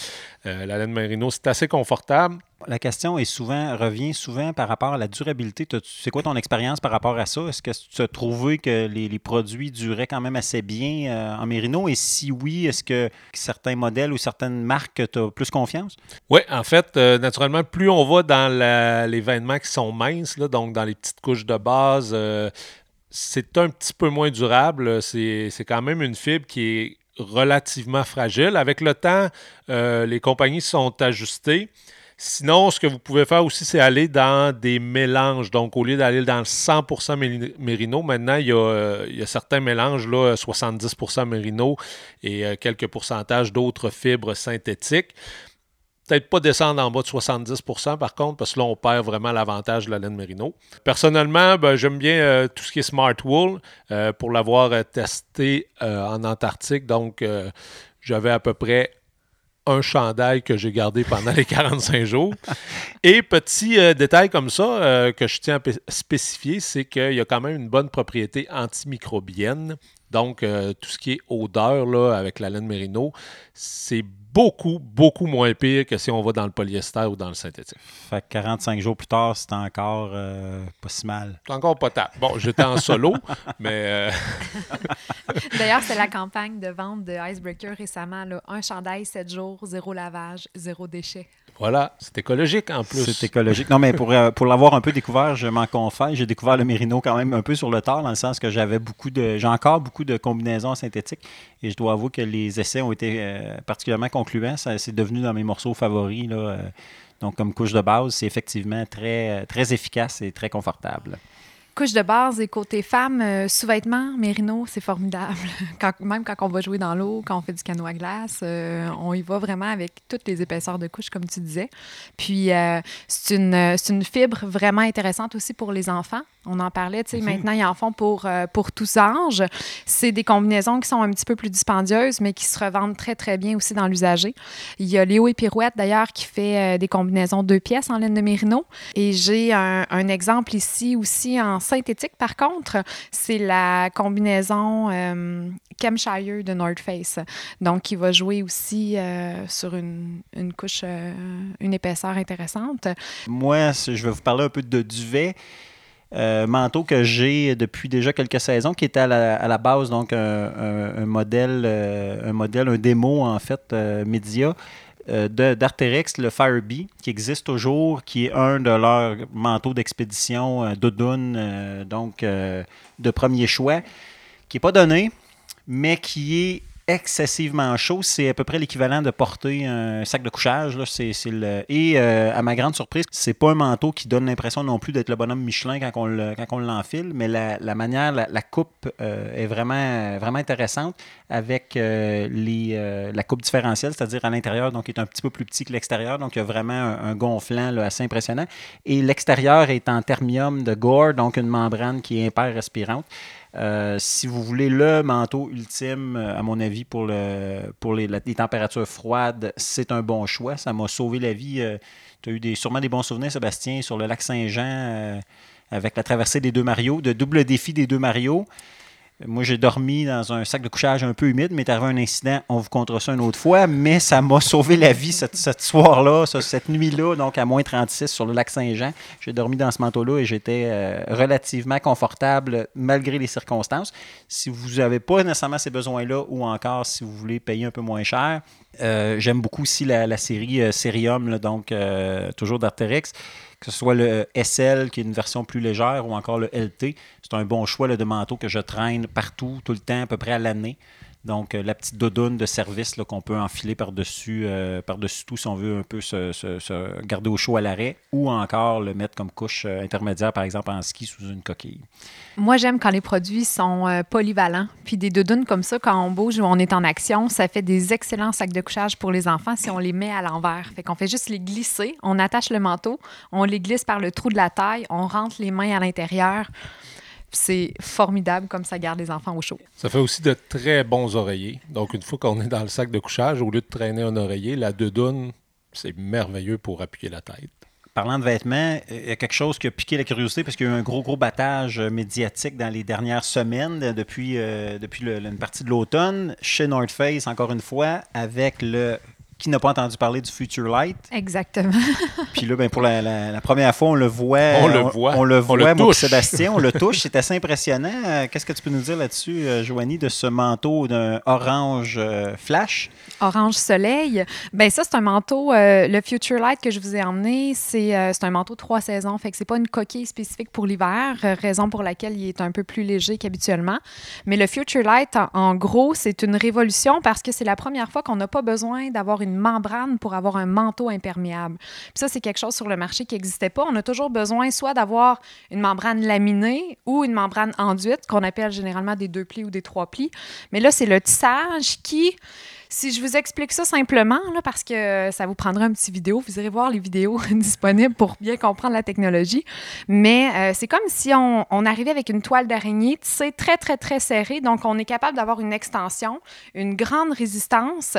Speaker 2: euh, la laine mérino, c'est assez confortable.
Speaker 1: La question est souvent, revient souvent par rapport à la durabilité. C'est quoi ton expérience par rapport à ça? Est-ce que tu as trouvé que les, les produits duraient quand même assez bien euh, en Mérino? Et si oui, est-ce que certains modèles ou certaines marques, tu as plus confiance?
Speaker 2: Oui, en fait, naturellement, plus on va dans la- les vêtements qui sont minces, là, donc dans les petites couches de base, c'est un petit peu moins durable. C'est quand même une fibre qui est relativement fragile. Avec le temps, euh, les compagnies sont ajustées. Sinon, ce que vous pouvez faire aussi, c'est aller dans des mélanges. Donc, au lieu d'aller dans le 100% méli- mérino, maintenant, il y, a, il y a certains mélanges, là, 70% mérino et euh, quelques pourcentages d'autres fibres synthétiques peut-être pas descendre en bas de 70% par contre, parce que là, on perd vraiment l'avantage de la laine mérino. Personnellement, ben, j'aime bien euh, tout ce qui est Smart Wool euh, pour l'avoir euh, testé en Antarctique. Donc, j'avais à peu près un chandail que j'ai gardé pendant [laughs] les 45 jours. Et petit détail comme ça que je tiens à spécifier, c'est qu'il y a quand même une bonne propriété antimicrobienne. Donc, tout ce qui est odeur là, avec la laine mérino, c'est beaucoup, beaucoup moins pire que si on va dans le polyester ou dans le synthétique.
Speaker 1: Fait que 45 jours plus tard, c'est encore euh, pas si mal.
Speaker 2: C'est encore potable. Bon, j'étais en solo, [laughs] mais euh, [laughs] [laughs]
Speaker 6: D'ailleurs, c'est la campagne de vente de Icebreaker récemment. Là. Un chandail, 7 jours, zéro lavage, zéro déchet.
Speaker 2: voilà, c'est écologique en plus.
Speaker 1: C'est écologique. Non, mais pour, euh, pour l'avoir un peu découvert, je m'en confesse, j'ai découvert le Mérino quand même un peu sur le tard, dans le sens que j'avais beaucoup de. J'ai encore beaucoup de combinaisons synthétiques et je dois avouer que les essais ont été euh, particulièrement concluants. Ça, c'est devenu dans mes morceaux favoris. Là, euh, donc, comme couche de base, c'est effectivement très, euh, très efficace et très confortable.
Speaker 6: Couche de base et côté femme, euh, sous-vêtements, mérino, c'est formidable. [laughs] Quand- même quand on va jouer dans l'eau, quand on fait du canot à glace, euh, on y va vraiment avec toutes les épaisseurs de couche, comme tu disais. Puis, euh, c'est une, une fibre vraiment intéressante aussi pour les enfants. On en parlait, tu sais, maintenant, ils en font pour, pour tous âges. C'est des combinaisons qui sont un petit peu plus dispendieuses, mais qui se revendent très, très bien aussi dans l'usager. Il y a Léo et Pirouette, d'ailleurs, qui fait des combinaisons deux pièces en laine de mérino. Et j'ai un, un exemple ici aussi en synthétique, par contre. C'est la combinaison euh, Chemshire de North Face. Donc, qui va jouer aussi euh, sur une, une couche, euh, une épaisseur intéressante.
Speaker 1: Moi, je vais vous parler un peu de duvet. Euh, manteau que j'ai depuis déjà quelques saisons, qui était à la, base donc un, modèle, un modèle, un démo en fait média d'Arterex, le Firebee, qui existe toujours, qui est un de leurs manteaux d'expédition euh, euh, donc euh, de premier choix, qui n'est pas donné, mais qui est excessivement chaud. C'est à peu près l'équivalent de porter un sac de couchage. Là. C'est le... Et euh, à ma grande surprise, c'est pas un manteau qui donne l'impression non plus d'être le bonhomme Michelin quand on, l'enfile, mais la, manière, la, coupe euh, est vraiment, vraiment intéressante avec euh, les, la coupe différentielle, c'est-à-dire à l'intérieur, donc qui est un petit peu plus petit que l'extérieur. Donc il y a vraiment un, gonflant assez impressionnant. Et l'extérieur est en thermium de Gore, donc une membrane qui est hyper respirante. Euh, si vous voulez le manteau ultime, euh, à mon avis, pour, le, pour les, températures froides, c'est un bon choix. Ça m'a sauvé la vie. tu as eu sûrement des bons souvenirs, Sébastien, sur le lac Saint-Jean, euh, avec la traversée des deux Mario, de double défi des deux Mario. Moi, j'ai dormi dans un sac de couchage un peu humide, mais est arrivé un incident, on vous comptera ça une autre fois, mais ça m'a [laughs] sauvé la vie cette, cette soir-là, ce- cette nuit-là, donc à moins 36 sur le lac Saint-Jean. J'ai dormi dans ce manteau-là et j'étais euh, relativement confortable malgré les circonstances. Si vous n'avez pas nécessairement ces besoins-là ou encore si vous voulez payer un peu moins cher, euh, j'aime beaucoup aussi la, série euh, Serium, là, donc euh, toujours d'Arterex que ce soit le SL, qui est une version plus légère, ou encore le LT. C'est un bon choix de manteau que je traîne partout, tout le temps, à peu près à l'année. Donc, euh, la petite doudoune de service qu'on peut enfiler par-dessus euh, par-dessus tout si on veut un peu se, garder au chaud à l'arrêt, ou encore le mettre comme couche euh, intermédiaire, par exemple, en ski sous une coquille.
Speaker 6: Moi, j'aime quand les produits sont polyvalents. Puis des doudounes comme ça, quand on bouge ou on est en action, ça fait des excellents sacs de couchage pour les enfants si on les met à l'envers. Fait qu'on fait juste les glisser, on attache le manteau, on les glisse par le trou de la taille, on rentre les mains à l'intérieur. C'est formidable comme ça garde les enfants au chaud.
Speaker 2: Ça fait aussi de très bons oreillers. Donc, une fois qu'on est dans le sac de couchage, au lieu de traîner un oreiller, la doudoune, c'est merveilleux pour appuyer la tête.
Speaker 1: Parlant de vêtements, il y a quelque chose qui a piqué la curiosité parce qu'il y a eu un gros, gros battage euh, médiatique dans les dernières semaines, euh, depuis, euh, depuis le- une partie de l'automne, chez North Face, encore une fois, avec le. Qui n'a pas entendu parler du Future Light?
Speaker 6: Exactement. [laughs]
Speaker 1: Puis là, ben, pour la, la- la première fois, on le voit.
Speaker 2: On le voit.
Speaker 1: On le
Speaker 2: On
Speaker 1: voit,
Speaker 2: le
Speaker 1: moi, puis
Speaker 2: touche.
Speaker 1: Sébastien, on le touche. C'est assez impressionnant. Euh, Qu'est-ce que tu peux nous dire là-dessus, euh, Joanie, de ce manteau d'un orange euh, flash?
Speaker 6: Orange Soleil. Ben ça, c'est un manteau, euh, le Future Light que je vous ai emmené, c'est euh, c'est un manteau trois saisons. Fait que c'est pas une coquille spécifique pour l'hiver, raison pour laquelle il est un peu plus léger qu'habituellement. Mais le Future Light, en, en gros, c'est une révolution parce que c'est la première fois qu'on n'a pas besoin d'avoir une membrane pour avoir un manteau imperméable. Puis ça, c'est quelque chose sur le marché qui n'existait pas. On a toujours besoin soit d'avoir une membrane laminée ou une membrane enduite, qu'on appelle généralement des deux plis ou des trois plis. Mais là, c'est le tissage qui si je vous explique ça simplement, là, parce que ça vous prendra un petit vidéo, vous irez voir les vidéos [laughs] disponibles pour bien comprendre la technologie. Mais euh, c'est comme si on, arrivait avec une toile d'araignée tissée très, très, très serrée. Donc, on est capable d'avoir une extension, une grande résistance.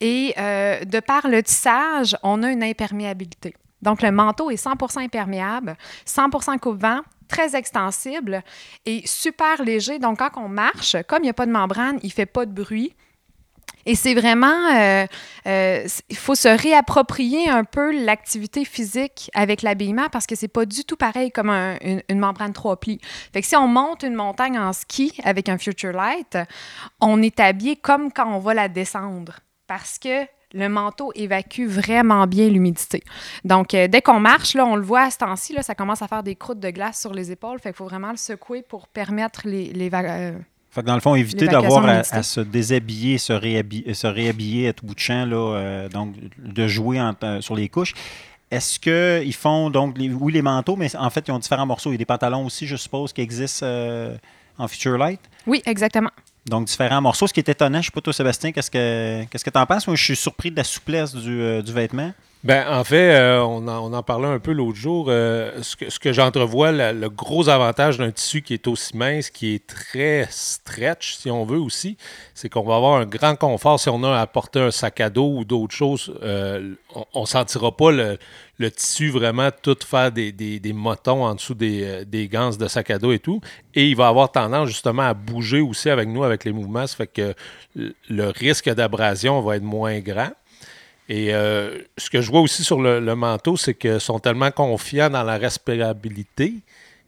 Speaker 6: Et euh, de par le tissage, on a une imperméabilité. Donc, le manteau est 100% imperméable, 100 coupe-vent, très extensible et super léger. Donc, quand on marche, comme il n'y a pas de membrane, il ne fait pas de bruit. Et c'est vraiment, euh, euh, il faut se réapproprier un peu l'activité physique avec l'habillement parce que c'est pas du tout pareil comme un- une, une membrane trois plis. Fait que si on monte une montagne en ski avec un Future Light, on est habillé comme quand on va la descendre parce que le manteau évacue vraiment bien l'humidité. Donc, euh, dès qu'on marche, là, on le voit à ce temps-ci, ça commence à faire des croûtes de glace sur les épaules. Fait faut vraiment le secouer pour permettre les,
Speaker 1: Fait que dans le fond, éviter d'avoir à, se déshabiller, se réhabiller, se réhabiller à tout bout de champ, là, euh, donc de jouer en- euh, sur les couches. Est-ce qu'ils font donc, les, oui, les manteaux, mais en fait, ils ont différents morceaux. Il y a des pantalons aussi, je suppose, qui existent euh, en Future Light.
Speaker 6: Oui, exactement.
Speaker 1: Donc, différents morceaux. Ce qui est étonnant, je ne sais pas toi, Sébastien, qu'est-ce que qu'est-ce que tu en penses? Moi, je suis surpris de la souplesse du, euh, du vêtement.
Speaker 2: Ben, en fait, euh, on, en, parlait un peu l'autre jour. Euh, ce que, j'entrevois, le gros avantage d'un tissu qui est aussi mince, qui est très stretch, si on veut aussi, c'est qu'on va avoir un grand confort si on a à porter un sac à dos ou d'autres choses. Euh, on ne sentira pas le, le, tissu vraiment tout faire des, des, des motons en dessous des, des ganses de sac à dos et tout. Et il va avoir tendance justement à bouger aussi avec nous, avec les mouvements. Ça fait que le risque d'abrasion va être moins grand. Et euh, ce que je vois aussi sur le, le manteau, c'est qu'ils sont tellement confiants dans la respirabilité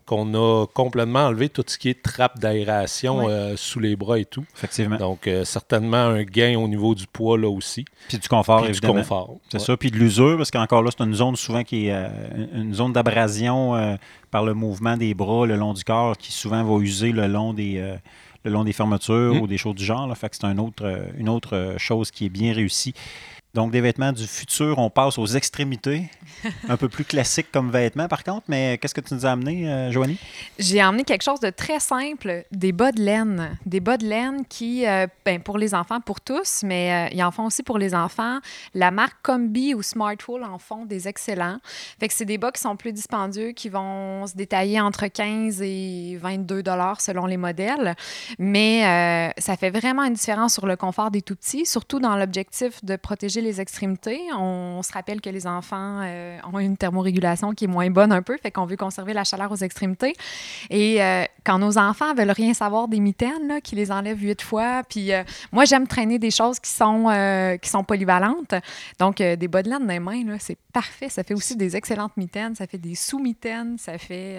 Speaker 2: qu'on a complètement enlevé tout ce qui est trappe d'aération
Speaker 6: Oui.
Speaker 2: euh, sous les bras et tout.
Speaker 1: Effectivement.
Speaker 2: Donc, euh, certainement un gain au niveau du poids là aussi.
Speaker 1: Puis du confort,
Speaker 2: Puis du
Speaker 1: évidemment.
Speaker 2: confort.
Speaker 1: C'est
Speaker 2: Ouais.
Speaker 1: ça. Puis de l'usure, parce qu'encore là, c'est une zone souvent qui est euh, une zone d'abrasion par le mouvement des bras le long du corps qui souvent va user le long des, le long des fermetures
Speaker 2: Mm.
Speaker 1: ou des choses du genre. Là. Fait que c'est un autre, une autre chose qui est bien réussie. Donc, des vêtements du futur, on passe aux extrémités. un peu plus classique comme vêtements, par contre. Mais qu'est-ce que tu nous as amené, euh, Joanie?
Speaker 6: J'ai emmené quelque chose de très simple, des bas de laine. Des bas de laine qui, euh, ben, pour les enfants, pour tous, mais euh, ils en font aussi pour les enfants. La marque Combi ou Smartwool en font des excellents. Fait que c'est des bas qui sont plus dispendieux, qui vont se détailler entre 15 et 22 dollars selon les modèles. Mais euh, ça fait vraiment une différence sur le confort des tout petits, surtout dans l'objectif de protéger les extrémités. On se rappelle que les enfants euh, ont une thermorégulation qui est moins bonne un peu, fait qu'on veut conserver la chaleur aux extrémités. Et euh, quand nos enfants veulent rien savoir des mitaines, là, qui les enlèvent huit fois, puis euh, moi, j'aime traîner des choses qui sont, qui sont polyvalentes. Donc, des bas de laine dans les mains, c'est parfait. Ça fait aussi des excellentes mitaines, ça fait des sous-mitaines, ça fait,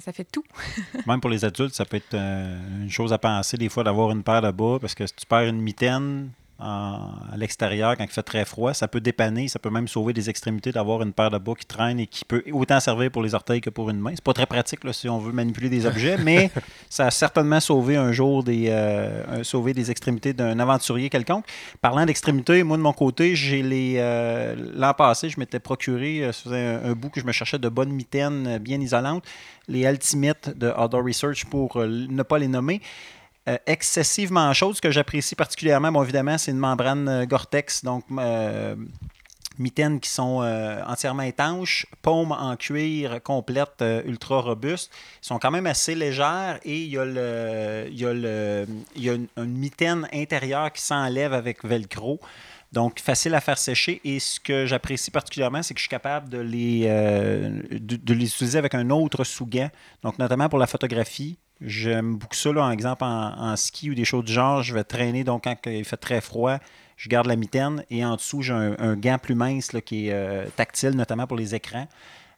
Speaker 6: ça fait tout. [laughs]
Speaker 1: Même pour les adultes, ça peut être une chose à penser des fois d'avoir une paire de bas parce que si tu perds une mitaine à l'extérieur quand il fait très froid, ça peut dépanner, ça peut même sauver des extrémités d'avoir une paire de bas qui traîne et qui peut autant servir pour les orteils que pour une main. C'est pas très pratique là, si on veut manipuler des objets, mais [laughs] ça a certainement sauvé un jour des, euh, sauvé des extrémités d'un aventurier quelconque. Parlant d'extrémités, moi de mon côté, j'ai les euh, l'an passé, je m'étais procuré, euh, un, un bout que je me cherchais de bonnes mitaines euh, bien isolantes, les Ultimate de Outdoor Research pour ne pas les nommer. Euh, excessivement chaude. Ce que j'apprécie particulièrement, bon, évidemment, c'est une membrane euh, Gore-Tex, donc euh, mitaines qui sont euh, entièrement étanches, paumes en cuir complète, ultra robustes. Ils sont quand même assez légères et il y a, le, y a, le, y a une, une mitaine intérieure qui s'enlève avec velcro. Donc, facile à faire sécher. Et ce que j'apprécie particulièrement, c'est que je suis capable de les, de les utiliser avec un autre sous-gant. Donc, notamment pour la photographie. J'aime beaucoup ça, là, en exemple, en, ski ou des choses du genre. Je vais traîner, donc, quand il fait très froid, je garde la mitaine. Et en dessous, j'ai un, un gant plus mince là, qui est euh, tactile, notamment pour les écrans.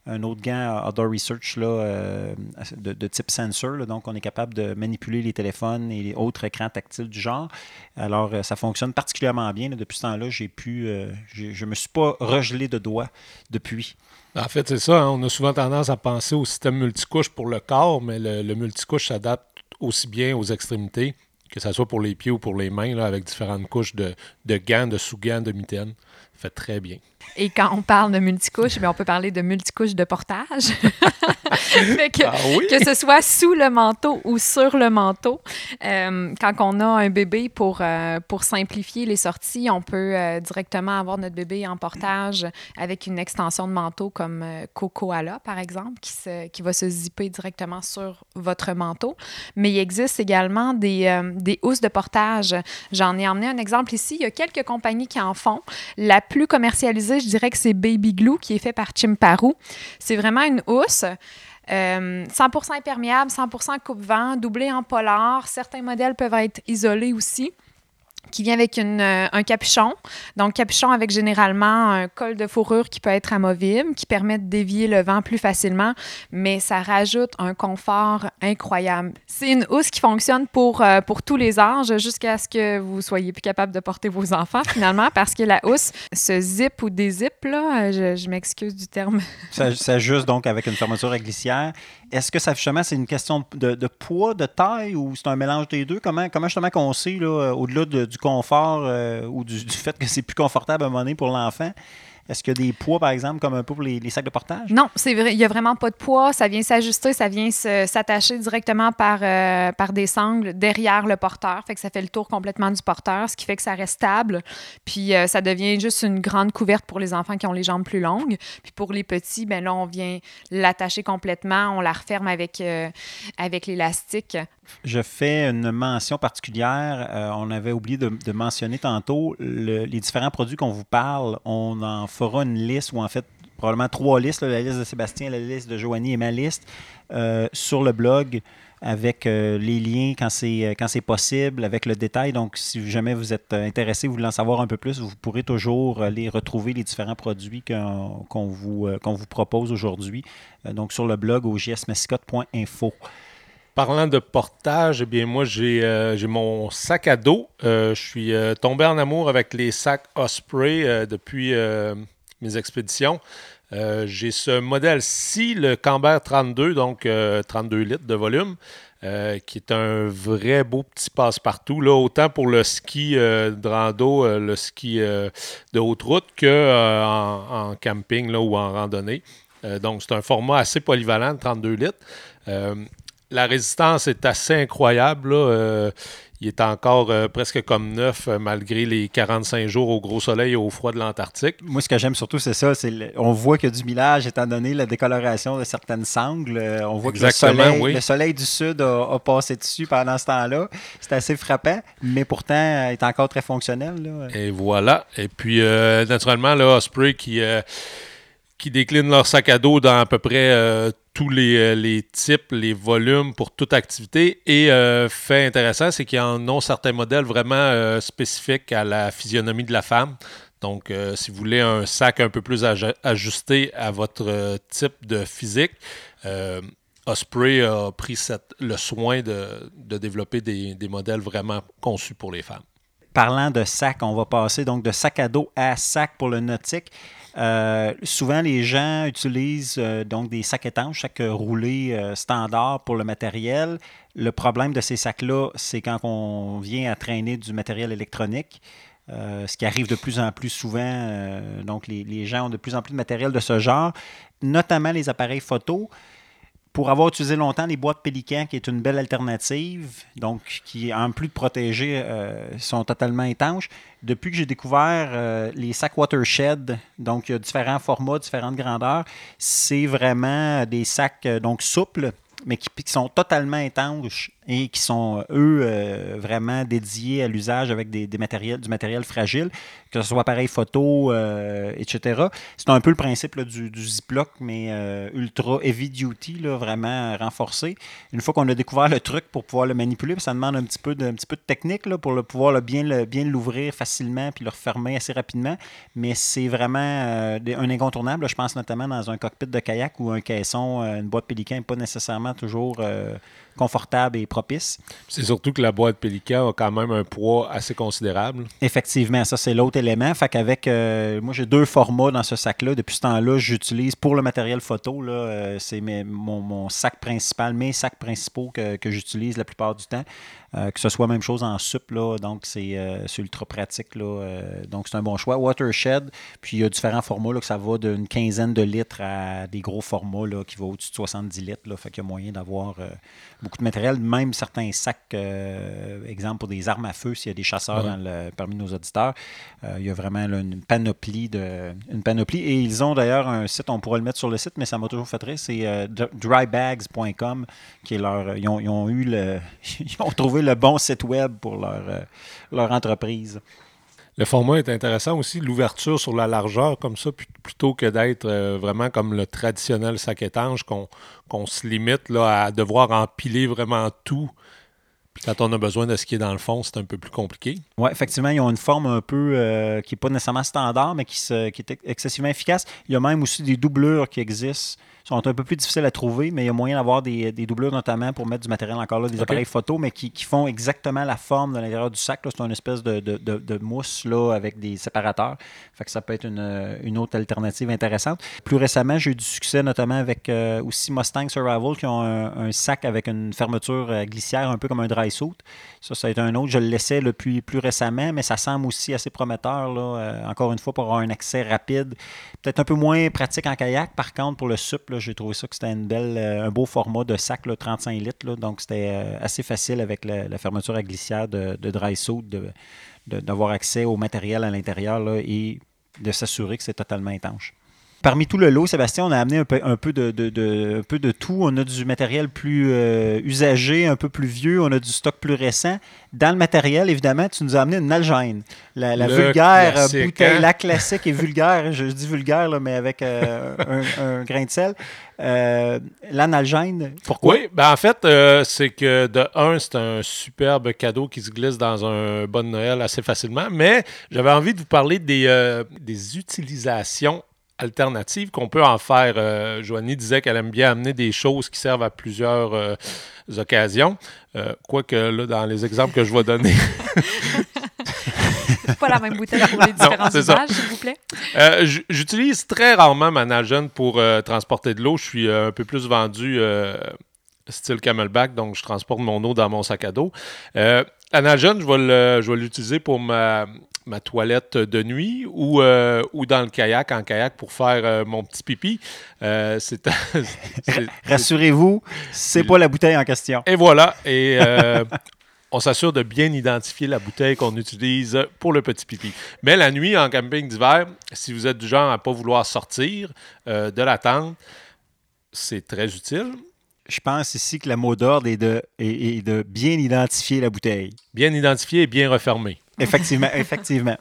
Speaker 1: Un autre gant euh, Outdoor Research là, euh, de, type sensor. donc, on est capable de manipuler les téléphones et les autres écrans tactiles du genre. Alors, ça fonctionne particulièrement bien. Depuis ce temps-là, j'ai pu, je ne me suis pas regelé de doigts depuis.
Speaker 2: En fait, c'est ça. hein, On a souvent tendance à penser au système multicouche pour le corps, mais le, multicouche s'adapte aussi bien aux extrémités, que ce soit pour les pieds ou pour les mains, avec différentes couches de, de gants, de sous-gants, de mitaines. Ça fait très bien.
Speaker 6: Et quand on parle de multicouche, bien, on peut parler de multicouche de portage. [laughs] Que,
Speaker 2: Ah oui?
Speaker 6: que ce soit sous le manteau ou sur le manteau. Euh, quand on a un bébé, pour, euh, pour simplifier les sorties, on peut euh, directement avoir notre bébé en portage avec une extension de manteau comme Cocoala, par exemple, qui, se, qui va se zipper directement sur votre manteau. Mais il existe également des, des housses de portage. J'en ai emmené un exemple ici. Il y a quelques compagnies qui en font. La plus commercialisée, je dirais que c'est Baby Glue, qui est fait par Chimparu. C'est vraiment une housse. Euh, 100% imperméable, 100% coupe-vent, doublé en polar. Certains modèles peuvent être isolés aussi qui vient avec euh, un capuchon. Donc, capuchon avec généralement un col de fourrure qui peut être amovible, qui permet de dévier le vent plus facilement, mais ça rajoute un confort incroyable. C'est une housse qui fonctionne pour, euh, pour tous les âges jusqu'à ce que vous soyez plus capable de porter vos enfants finalement, parce que la housse se zip ou dézip, là, euh, je, m'excuse du terme.
Speaker 1: Ça, ça ajuste donc avec une fermeture à glissière. Est-ce que ça, justement, c'est une question de, poids, de taille ou c'est un mélange des deux? Comment, comment justement qu'on sait, là, au-delà de- du confort euh, ou du, du fait que c'est plus confortable à un moment donné pour l'enfant, Est-ce qu'il y a des poids, par exemple, comme un pour les, sacs de portage?
Speaker 6: Non. Il n'y a vraiment pas de poids. Ça vient s'ajuster, ça vient s'attacher directement par, euh, par des sangles derrière le porteur. Fait que ça fait le tour complètement du porteur, ce qui fait que ça reste stable. Puis euh, ça devient juste une grande couverte pour les enfants qui ont les jambes plus longues. Puis pour les petits, ben là, on vient l'attacher complètement. On la referme avec, euh, avec l'élastique.
Speaker 1: Je fais une mention particulière. on avait oublié de, mentionner tantôt les différents produits qu'on vous parle. On en fera une liste ou en fait probablement trois listes, la liste de Sébastien, la liste de Joanie et ma liste, sur le blog avec euh, les liens quand c'est euh, possible, avec le détail. Donc, si jamais vous êtes euh, intéressé, vous voulez en savoir un peu plus, vous pourrez toujours les retrouver les différents produits qu'on vous, propose aujourd'hui. donc, sur le blog au.
Speaker 2: Parlant de portage, eh bien moi j'ai mon sac à dos. je suis tombé en amour avec les sacs Osprey depuis mes expéditions. Euh, j'ai ce modèle-ci, le Camber 32, donc 32 euh, litres de volume, euh, qui est un vrai beau petit passe-partout, autant pour le ski de rando, le ski de haute route, que en, camping là, ou en randonnée. donc, c'est un format assez polyvalent, 32 litres. La résistance est assez incroyable. Là, il est encore euh, presque comme neuf euh, malgré les 45 jours au gros soleil et au froid de l'Antarctique.
Speaker 1: Moi, ce que j'aime surtout, c'est ça. On voit qu'il y a du millage étant donné la décoloration de certaines sangles. Euh, on voit que le soleil, le soleil, du sud a, passé dessus pendant ce temps-là. C'est assez frappant, mais pourtant, il est encore très fonctionnel.
Speaker 2: Et voilà. Et puis, naturellement, le Osprey qui qui déclinent leur sac à dos dans à peu près euh, tous euh, les, types, les volumes pour toute activité. Et euh, fait intéressant, c'est qu'ils en ont certains modèles vraiment spécifiques à la physionomie de la femme. Donc, si vous voulez un sac un peu plus ajusté à votre type de physique, Osprey a pris le soin de, développer des, des modèles vraiment conçus pour les femmes.
Speaker 1: Parlant de sac, on va passer donc de sac à dos à sac pour le nautique. Euh, souvent, les gens utilisent euh, donc des sacs étanches, sacs roulés euh, standard pour le matériel. Le problème de ces sacs-là, c'est quand on vient à traîner du matériel électronique. ce qui arrive de plus en plus souvent. donc, les, les, gens ont de plus en plus de matériel de ce genre, notamment les appareils photo pour avoir utilisé longtemps les boîtes Pélican, qui est une belle alternative, donc qui, en plus de protéger, euh, sont totalement étanches. Depuis que j'ai découvert euh, les sacs Watershed, donc il y a différents formats, différentes grandeurs, c'est vraiment des sacs euh, donc souples, mais qui, qui, sont totalement étanches et qui sont, eux, euh, vraiment dédiés à l'usage avec des, matériels, du matériel fragile, que ce soit appareil photo, euh, etc. C'est un peu le principe du, Ziploc, mais euh, ultra heavy duty, là, vraiment renforcé. Une fois qu'on a découvert le truc pour pouvoir le manipuler, ça demande un petit peu de, un petit peu de technique là, pour le, pouvoir bien, bien l'ouvrir facilement puis le refermer assez rapidement. Mais c'est vraiment un incontournable. je pense notamment dans un cockpit de kayak ou un caisson, une boîte pélican pas nécessairement toujours confortable et propice.
Speaker 2: C'est surtout que la boîte Pélican a quand même un poids assez considérable.
Speaker 1: Effectivement, ça c'est l'autre élément. Fait qu'avec, euh, moi j'ai deux formats dans ce sac-là. Depuis ce temps-là, j'utilise pour le matériel photo, là, euh, c'est mon, sac principal, mes sacs principaux que, que j'utilise la plupart du temps. Euh, que ce soit même chose en sup, donc euh, c'est ultra pratique. Là, euh, donc c'est un bon choix. Watershed, puis il y a différents formats, là, que ça va d'une quinzaine de litres à des gros formats là, qui vont au-dessus de 70 litres. Là, fait qu'il y a moyen d'avoir beaucoup de matériel, même certains sacs, exemple pour des armes à feu, s'il y a des chasseurs parmi nos auditeurs. il y a vraiment une, panoplie de, une panoplie. Et ils ont d'ailleurs un site, on pourrait le mettre sur le site, mais ça m'a toujours fait rire, c'est drybags.com, qui est leur. Ils ont, ils ont eu le. [laughs] ils ont trouvé le bon site web pour leur, euh, leur entreprise.
Speaker 2: Le format est intéressant aussi, l'ouverture sur la largeur comme ça, plutôt que d'être euh, vraiment comme le traditionnel sac étanche qu'on se limite là, à devoir empiler vraiment tout. Puis quand on a besoin de ce qui est dans le fond, c'est un peu plus compliqué.
Speaker 1: Oui, effectivement, ils ont une forme un peu euh, qui n'est pas nécessairement standard, mais qui, qui, est excessivement efficace. Il y a même aussi des doublures qui existent sont un peu plus difficiles à trouver, mais il y a moyen d'avoir des, des doublures notamment pour mettre du matériel encore là, des appareils photo, mais qui, qui font exactement la forme de l'intérieur du sac. C'est une espèce de, de- de- de mousse là, avec des séparateurs. Fait que ça peut être une, une autre alternative intéressante. Plus récemment, j'ai eu du succès notamment avec euh, aussi Mustang Survival qui ont un, un sac avec une fermeture euh, glissière un peu comme un dry suit. Ça, ça a été un autre. Je le laissais le plus, plus récemment, mais ça semble aussi assez prometteur. Là, euh, encore une fois, pour avoir un accès rapide. Peut-être un peu moins pratique en kayak. Par contre, pour le sup, là, j'ai trouvé ça que c'était euh, un beau format de sac, là, 35 litres. donc, c'était euh, assez facile avec la, fermeture à glissière de, de dry d'avoir accès au matériel à l'intérieur et de s'assurer que c'est totalement étanche. Parmi tout le lot, Sébastien, on a amené un peu, un peu, de, de- de- un peu de tout. On a du matériel plus euh, usagé, un peu plus vieux. On a du stock plus récent. Dans le matériel, évidemment, tu nous as amené une Nalgene. La, vulgaire euh,
Speaker 2: classique,
Speaker 1: bouteille,
Speaker 2: hein?
Speaker 1: la classique et vulgaire. Je dis vulgaire, là, mais avec euh, un, un grain de sel. Euh, la Nalgene, pourquoi?
Speaker 2: Oui, ben en fait, c'est que de un, c'est un superbe cadeau qui se glisse dans un bon Noël assez facilement, mais j'avais envie de vous parler des, des utilisations alternatives qu'on peut en faire. Euh, Joanie disait qu'elle aime bien amener des choses qui servent à plusieurs euh, occasions. Euh, Quoique là, dans les exemples que je vais donner, [laughs]
Speaker 6: C'est pas la même bouteille pour les différents usages, s'il vous plaît.
Speaker 2: Euh, J'utilise très rarement ma nagene pour euh, transporter de l'eau. Je suis euh, un peu plus vendu style camelback, donc je transporte mon eau dans mon sac à dos. Euh, la nagene, je vais l'utiliser pour ma, ma toilette de nuit ou, euh, ou dans le kayak, en kayak, pour faire euh, mon petit pipi. Euh, [laughs] [laughs]
Speaker 1: Rassurez-vous, c'est pas la bouteille en question.
Speaker 2: et voilà. Et [laughs] on s'assure de bien identifier la bouteille qu'on utilise pour le petit pipi. Mais la nuit, en camping d'hiver, si vous êtes du genre à ne pas vouloir sortir de la tente, c'est très utile.
Speaker 1: Je pense ici que le mot d'ordre est de, est- est de bien identifier la bouteille.
Speaker 2: Bien identifié et bien refermé.
Speaker 1: Effectivement, [laughs] effectivement.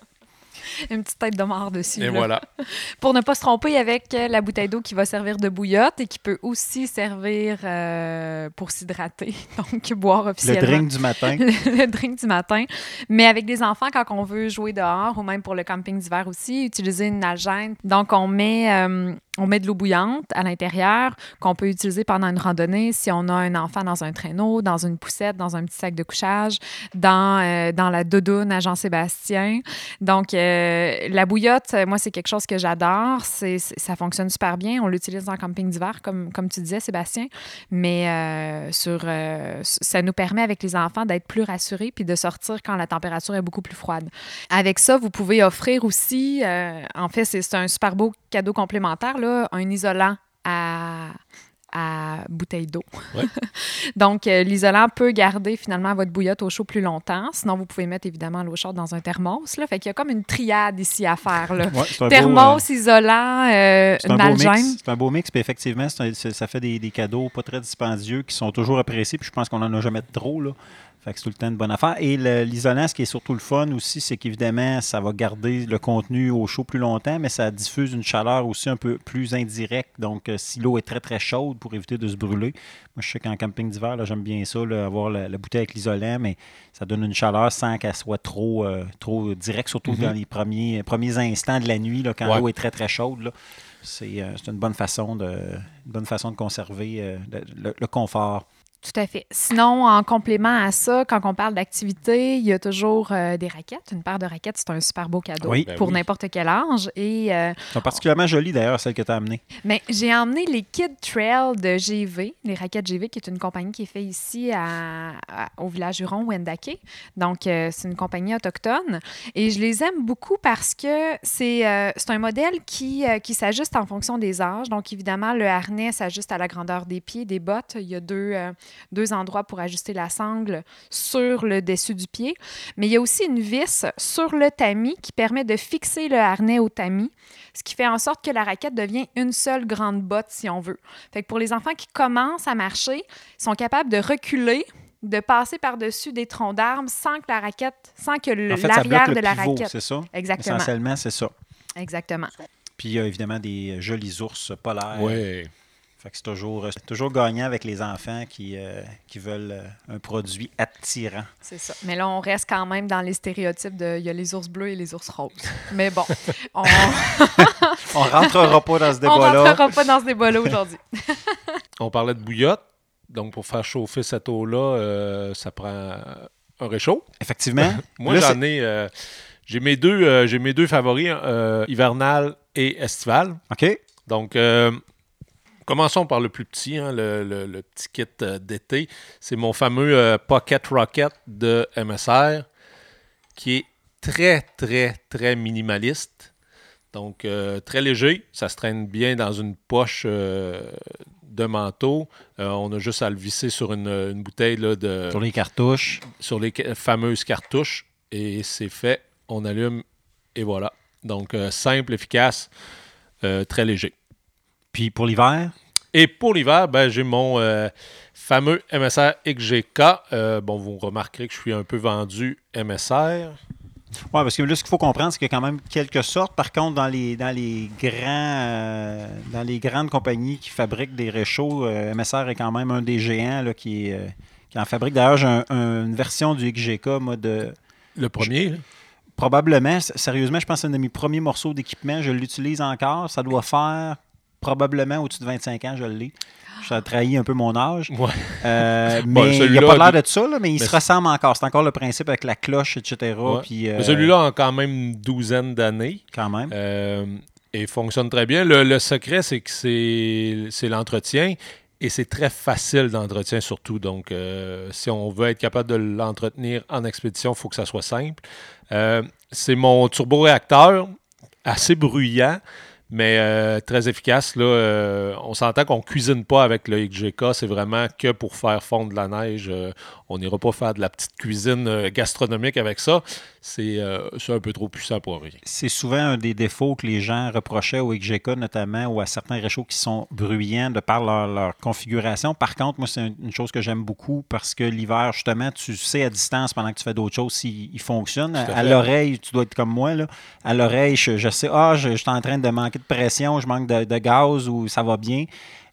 Speaker 6: Une petite tête de mort dessus.
Speaker 2: Et
Speaker 6: là.
Speaker 2: voilà. [laughs]
Speaker 6: Pour ne pas se tromper avec la bouteille d'eau qui va servir de bouillotte et qui peut aussi servir euh, pour s'hydrater, [laughs] donc boire
Speaker 1: Le
Speaker 6: officiellement.
Speaker 1: drink du matin.
Speaker 6: le, le drink du matin. Mais avec des enfants, quand on veut jouer dehors ou même pour le camping d'hiver aussi, utiliser une nalgène. Donc, on met, euh, on met de l'eau bouillante à l'intérieur qu'on peut utiliser pendant une randonnée si on a un enfant dans un traîneau, dans une poussette, dans un petit sac de couchage, dans, euh, dans la doudoune à Jean-Sébastien. Donc, euh, la bouillotte, moi, c'est quelque chose que j'adore. C'est, ça fonctionne super bien. On l'utilise en camping d'hiver, comme, comme tu disais, Sébastien. Mais euh, sur, ça nous permet, avec les enfants, d'être plus rassurés puis de sortir quand la température est beaucoup plus froide. Avec ça, vous pouvez offrir aussi, en fait, c'est, c'est un super beau cadeau complémentaire, là, un isolant à à bouteille d'eau.
Speaker 2: Ouais. [laughs]
Speaker 6: Donc, euh, l'isolant peut garder finalement votre bouillotte au chaud plus longtemps. Sinon, vous pouvez mettre évidemment l'eau chaude dans un thermos. Là. Fait qu'il y a comme une triade ici à faire. Là.
Speaker 1: Ouais, un beau, euh,
Speaker 6: Thermos, isolant, euh,
Speaker 1: C'est un, beau
Speaker 6: nalgène.
Speaker 1: mix. C'est un beau mix, puis effectivement, un- ça fait des, des cadeaux pas très dispendieux qui sont toujours appréciés, puis je pense qu'on n'en a jamais trop. Là. Fait que c'est tout le temps une bonne affaire. Et l'isolant, ce qui est surtout le fun aussi, c'est qu'évidemment, ça va garder le contenu au chaud plus longtemps, mais ça diffuse une chaleur aussi un peu plus indirecte. Donc, euh, si l'eau est très, très chaude pour éviter de se brûler. Moi, je sais qu'en camping d'hiver, j'aime bien ça, là, avoir la, la bouteille avec l'isolant, mais ça donne une chaleur sans qu'elle soit trop, euh, trop directe, surtout
Speaker 2: Mhm.
Speaker 1: dans les premiers, premiers instants de la nuit, là, quand
Speaker 2: Ouais.
Speaker 1: l'eau est très, très chaude. là. C'est euh, c'est une bonne façon de, une bonne façon de conserver le, le- le confort.
Speaker 6: Tout à fait. Sinon, en complément à ça, quand on parle d'activité, il y a toujours euh, des raquettes. Une paire de raquettes, c'est un super beau cadeau
Speaker 1: Oui.
Speaker 2: Ben
Speaker 6: pour
Speaker 2: oui.
Speaker 6: n'importe quel âge. Et euh,
Speaker 1: sont particulièrement jolies d'ailleurs, celles que tu as amenées.
Speaker 6: Mais j'ai emmené les Kid Trail de GV, les raquettes GV, qui est une compagnie qui est faite ici à- à- au village Huron, Wendake. Donc, euh, c'est une compagnie autochtone. Et je les aime beaucoup parce que c'est euh, c'est un modèle qui, euh, qui s'ajuste en fonction des âges. Donc, évidemment, le harnais s'ajuste à la grandeur des pieds, des bottes. Il y a deux, euh, deux endroits pour ajuster la sangle sur le dessus du pied. Mais il y a aussi une vis sur le tamis qui permet de fixer le harnais au tamis ce qui fait en sorte que la raquette devient une seule grande botte, si on veut. Fait que pour les enfants qui commencent à marcher, ils sont capables de reculer, de passer par-dessus des troncs d'arbres sans que la raquette, sans que
Speaker 1: En fait,
Speaker 6: l'arrière de la
Speaker 1: pivot,
Speaker 6: raquette.
Speaker 1: c'est ça?
Speaker 6: Exactement.
Speaker 1: Essentiellement, c'est ça.
Speaker 6: Exactement.
Speaker 1: Puis il y a évidemment des jolis ours polaires.
Speaker 2: Ouais.
Speaker 1: Fait que c'est toujours, c'est toujours gagnant avec les enfants qui, euh, qui veulent euh, un produit attirant.
Speaker 6: C'est ça. Mais là, on reste quand même dans les stéréotypes de il y a les ours bleus et les ours roses. Mais bon, [laughs] on
Speaker 1: On rentrera pas dans ce [laughs]
Speaker 6: on
Speaker 1: débat-là.
Speaker 6: rentrera pas dans ce débat-là aujourd'hui. [laughs]
Speaker 2: On parlait de bouillotte. Donc, pour faire chauffer cette eau-là, euh, ça prend un réchaud.
Speaker 1: Effectivement.
Speaker 2: Moi,
Speaker 1: Là,
Speaker 2: j'en ai. euh, j'ai mes deux, euh, j'ai mes deux favoris, euh, hivernal et estival.
Speaker 1: OK.
Speaker 2: Donc, euh, commençons par le plus petit, hein, le, le- le petit kit euh, d'été. C'est mon fameux euh, Pocket Rocket de MSR, qui est très, très, très minimaliste. Donc, euh, très léger. Ça se traîne bien dans une poche de manteau. On a juste à le visser sur une, une bouteille là, de,
Speaker 1: Sur les cartouches.
Speaker 2: sur les fameuses cartouches et c'est fait. On allume et voilà. Donc, simple, efficace, très léger.
Speaker 1: Puis pour l'hiver,
Speaker 2: Et pour l'hiver, ben, j'ai mon euh, fameux MSR XGK. Euh, bon, vous remarquerez que je suis un peu vendu MSR.
Speaker 1: Oui, parce que là, ce qu'il faut comprendre, c'est qu'il y a quand même quelques sortes. Par contre, dans les, dans les, grands, euh, dans les grandes compagnies qui fabriquent des réchauds, MSR est quand même un des géants là, qui, en fabrique. D'ailleurs, j'ai un- un- une version du XGK, moi, de,
Speaker 2: Le premier, là?
Speaker 1: probablement, sérieusement, je pense que c'est un de mes premiers morceaux d'équipement. Je l'utilise encore. Ça doit faire probablement au-dessus de 25 ans, je l'ai. Ça trahit un peu mon âge.
Speaker 2: Ouais.
Speaker 1: Euh, [laughs]
Speaker 2: Bon,
Speaker 1: mais il n'y a pas l'air de ça, là, mais il
Speaker 2: mais
Speaker 1: se ressemble encore. C'est encore le principe avec la cloche, etc.
Speaker 2: Ouais.
Speaker 1: Puis, euh,
Speaker 2: Celui-là a quand même une douzaine d'années.
Speaker 1: Quand même.
Speaker 2: Euh, et fonctionne très bien. Le, le secret, c'est que c'est l'entretien et c'est très facile d'entretien surtout. Donc, si on veut être capable de l'entretenir en expédition, il faut que ça soit simple. C'est mon turboréacteur, assez bruyant, mais euh, très efficace. Euh, on s'entend qu'on ne cuisine pas avec le XGK, c'est vraiment que pour faire fondre la neige. Euh, on n'ira pas faire de la petite cuisine euh, gastronomique avec ça. C'est euh, c'est un peu trop puissant pour rien.
Speaker 1: C'est souvent un des défauts que les gens reprochaient au XGK, notamment, ou à certains réchauds qui sont bruyants de par leur, leur configuration. Par contre, moi, c'est un- une chose que j'aime beaucoup parce que l'hiver, justement, tu sais à distance pendant que tu fais d'autres choses s'il il fonctionne.
Speaker 2: à
Speaker 1: l'oreille, tu dois être comme moi. Là. À l'oreille, je, je sais, ah, je, je suis en train de manquer de pression, je manque de, de gaz ou ça va bien.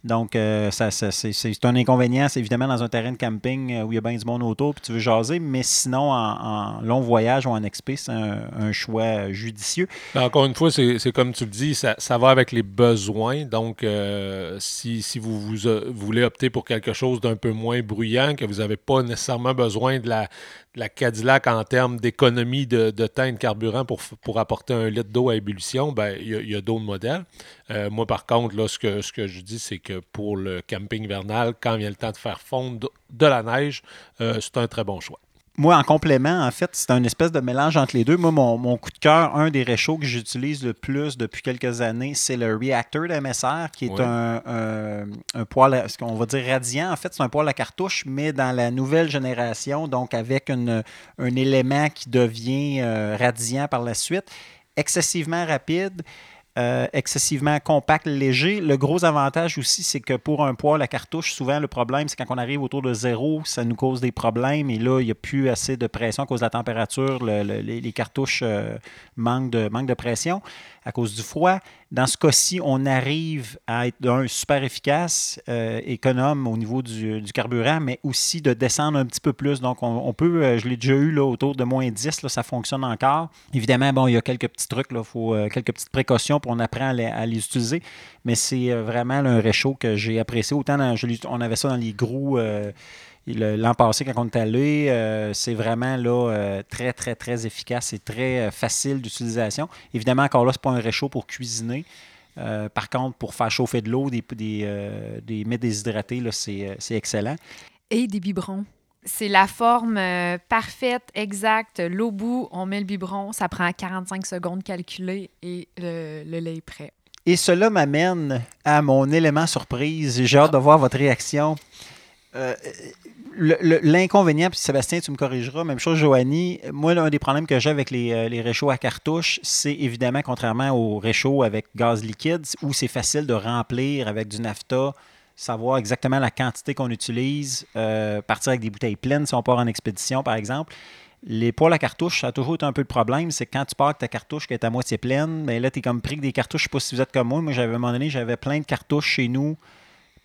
Speaker 1: Donc, euh, ça, c'est un inconvénient. C'est évidemment dans un terrain de camping euh, où il y a bien du monde autour puis tu veux jaser, mais sinon, en, long voyage ou en expé, c'est un, choix judicieux.
Speaker 2: Ben, Encore une fois, c'est comme tu le dis, ça, va avec les besoins. Donc, euh, si, si vous, euh, voulez opter pour quelque chose d'un peu moins bruyant, que vous n'avez pas nécessairement besoin de la, la Cadillac en termes d'économie de, de temps et de carburant pour, apporter un litre d'eau à ébullition, ben, il y a, il y a d'autres modèles. Euh, moi, par contre, là, ce, que, ce que je dis, c'est que pour le camping hivernal, quand vient le temps de faire fondre de la neige, euh, c'est un très bon choix.
Speaker 1: Moi, en complément, en fait, c'est un espèce de mélange entre les deux. Moi, mon, mon coup de cœur, un des réchauds que j'utilise le plus depuis quelques années, c'est le Reactor de MSR, qui est un, un, un poêle, à- ce qu'on va dire radiant. En fait, c'est un poêle à cartouche, mais dans la nouvelle génération, donc avec une- un élément qui devient euh, radiant par la suite, excessivement rapide. Euh, excessivement compact, léger. Le gros avantage aussi, c'est que pour un poêle à cartouche, souvent le problème, c'est quand on arrive autour de zéro, ça nous cause des problèmes. Et là, il n'y a plus assez de pression à cause de la température. Le- le- les, cartouches euh, manquent de pression à cause du froid. Dans ce cas-ci, on arrive à être d'un super efficace, euh, économe au niveau du, carburant, mais aussi de descendre un petit peu plus. Donc, on, peut, euh, je l'ai déjà eu là, autour de moins 10, là, ça fonctionne encore. Évidemment, bon, il y a quelques petits trucs, il faut euh, quelques petites précautions, puis on apprend à les, utiliser. Mais c'est vraiment un réchaud que j'ai apprécié. Autant on avait ça dans les gros. Euh, L'an passé, quand on est allé, euh, c'est vraiment là, euh, très, très, très efficace et très euh, facile d'utilisation. Évidemment, encore là, ce n'est pas un réchaud pour cuisiner. Par contre, pour faire chauffer de l'eau, des, des, des mets déshydratés, c'est c'est excellent.
Speaker 6: Et des biberons. C'est la forme euh, parfaite, exacte. L'eau bout, on met le biberon, ça prend 45 secondes calculées et le, le lait est prêt.
Speaker 1: Et cela m'amène à mon élément surprise. J'ai hâte de voir votre réaction. Euh, L'inconvénient, puis Sébastien, tu me corrigeras, même chose, Joanie. Moi, l'un des problèmes que j'ai avec les, euh, réchauds à cartouche, c'est évidemment, contrairement aux réchauds avec gaz liquide, où c'est facile de remplir avec du nafta, savoir exactement la quantité qu'on utilise, euh, partir avec des bouteilles pleines si on part en expédition, par exemple. Les poêles à cartouche, ça a toujours été un peu le problème. C'est quand tu pars avec ta cartouche qui est à moitié pleine, mais là, tu es comme pris que des cartouches. Je sais pas si vous êtes comme moi. Moi, j'avais à un moment donné, j'avais plein de cartouches chez nous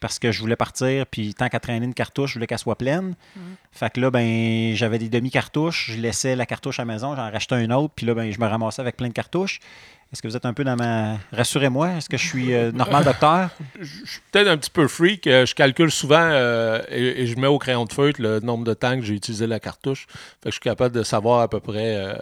Speaker 1: parce que je voulais partir, puis tant qu'à traîner une cartouche, je voulais qu'elle soit pleine. Fait que là, ben, j'avais des demi-cartouches, je laissais la cartouche à la maison, j'en rachetais une autre, puis là, ben, je me ramassais avec plein de cartouches. Est-ce que vous êtes un peu dans ma. Rassurez-moi, est-ce que je suis euh, normal docteur? [laughs]
Speaker 2: Je suis peut-être un petit peu freak. euh, Je calcule souvent euh, et, et je mets au crayon de feutre le nombre de temps que j'ai utilisé la cartouche. Fait que je suis capable de savoir à peu près, euh,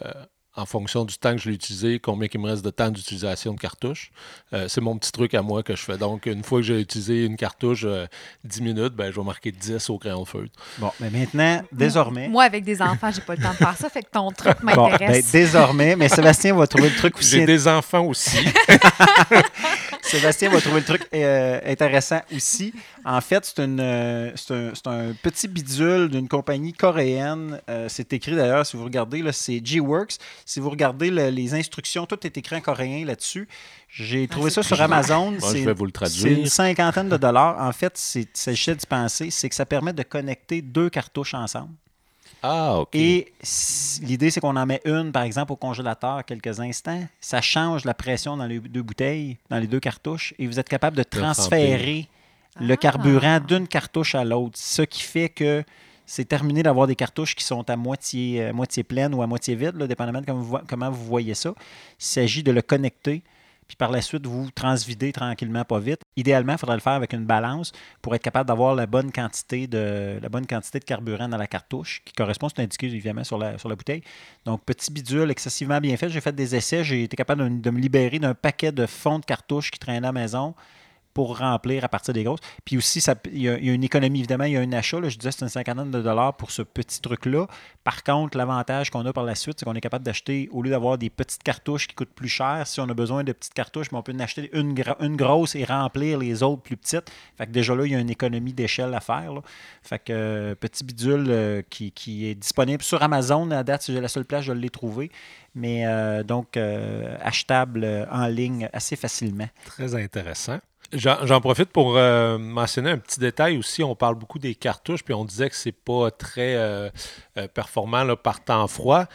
Speaker 2: en fonction du temps que je l'ai utilisé, combien il me reste de temps d'utilisation de cartouche. Euh, c'est mon petit truc à moi que je fais. Donc, une fois que j'ai utilisé une cartouche euh, 10 minutes, ben, je vais marquer 10 au crayon de feutre.
Speaker 1: Bon, mais maintenant, désormais.
Speaker 6: Moi, avec des enfants, j'ai pas le temps de faire ça, fait que ton truc
Speaker 1: Bon, ben,
Speaker 6: m'intéresse.
Speaker 1: désormais, mais Sébastien va trouver le truc aussi.
Speaker 2: J'ai des enfants aussi. [laughs]
Speaker 1: Sébastien va trouver le truc euh, intéressant aussi. En fait, c'est une, euh, c'est un, c'est un petit bidule d'une compagnie coréenne. Euh, c'est écrit d'ailleurs, si vous regardez, là, c'est G-Works. Si vous regardez le- les instructions, tout est écrit en coréen là-dessus. J'ai trouvé ça
Speaker 6: c'est
Speaker 1: sur Amazon.
Speaker 2: Bon,
Speaker 1: C'est-
Speaker 2: je vais vous le
Speaker 1: c'est une
Speaker 2: traduire.
Speaker 1: cinquantaine de dollars. En fait, c'est- il s'agissait d'y penser, c'est que ça permet de connecter deux cartouches ensemble.
Speaker 2: Ah, OK.
Speaker 1: Et l'idée, c'est qu'on en met une, par exemple, au congélateur quelques instants. Ça change la pression dans les deux bouteilles, dans les deux cartouches, et vous êtes capable de transférer le
Speaker 6: Ah.
Speaker 1: carburant d'une cartouche à l'autre. Ce qui fait que c'est terminé d'avoir des cartouches qui sont à moitié, à moitié pleines ou à moitié vides, là, dépendamment de comment vous, vo- comment vous voyez ça. Il s'agit de le connecter, puis par la suite, vous transvidez tranquillement, pas vite. Idéalement, il faudrait le faire avec une balance pour être capable d'avoir la bonne quantité de carburant dans la cartouche, qui correspond, c'est indiqué évidemment sur la, sur la bouteille. Donc, petit bidule excessivement bien fait. J'ai fait des essais, j'ai été capable de, de me libérer d'un paquet de fonds de cartouches qui traînaient à la maison pour remplir à partir des grosses. Puis aussi, il y, a, une économie, évidemment, il y a un achat. là, je disais, c'est une cinquantaine de dollars pour ce petit truc-là. Par contre, l'avantage qu'on a par la suite, c'est qu'on est capable d'acheter, au lieu d'avoir des petites cartouches qui coûtent plus cher, si on a besoin de petites cartouches, mais on peut en acheter une, grosse et remplir les autres plus petites. Fait que déjà là, il y a une économie d'échelle à faire. Fait que euh, petit bidule euh, qui, est disponible sur Amazon. À date, c'est la seule place, je l'ai trouvé. Mais euh, donc, achetable en ligne assez facilement.
Speaker 2: Très intéressant. J'en profite pour euh, mentionner un petit détail aussi. On parle beaucoup des cartouches, puis on disait que c'est pas très euh, euh, performant par temps froid.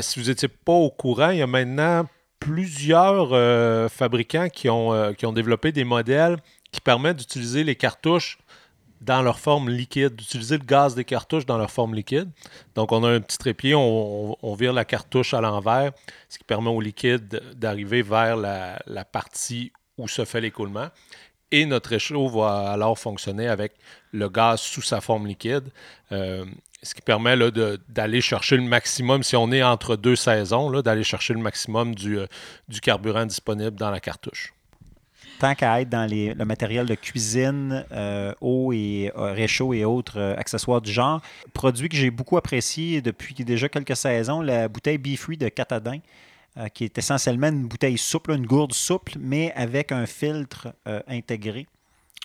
Speaker 2: Si vous n'étiez pas au courant, il y a maintenant plusieurs fabricants qui ont, qui ont développé des modèles qui permettent d'utiliser les cartouches dans leur forme liquide, d'utiliser le gaz des cartouches dans leur forme liquide. Donc, on a un petit trépied, on vire la cartouche à l'envers, ce qui permet au liquide d'arriver vers la, la partie où se fait l'écoulement. Et notre réchaud va alors fonctionner avec le gaz sous sa forme liquide, euh, ce qui permet d'aller chercher le maximum, si on est entre deux saisons, d'aller chercher le maximum du, euh, du carburant disponible dans la cartouche.
Speaker 1: tant qu'à être dans les- le matériel de cuisine, euh, eau et réchaud et autres accessoires du genre. Produit que j'ai beaucoup apprécié depuis déjà quelques saisons, la bouteille Be Free de Catadin, euh, qui est essentiellement une bouteille souple, une gourde souple, mais avec un filtre euh, intégré.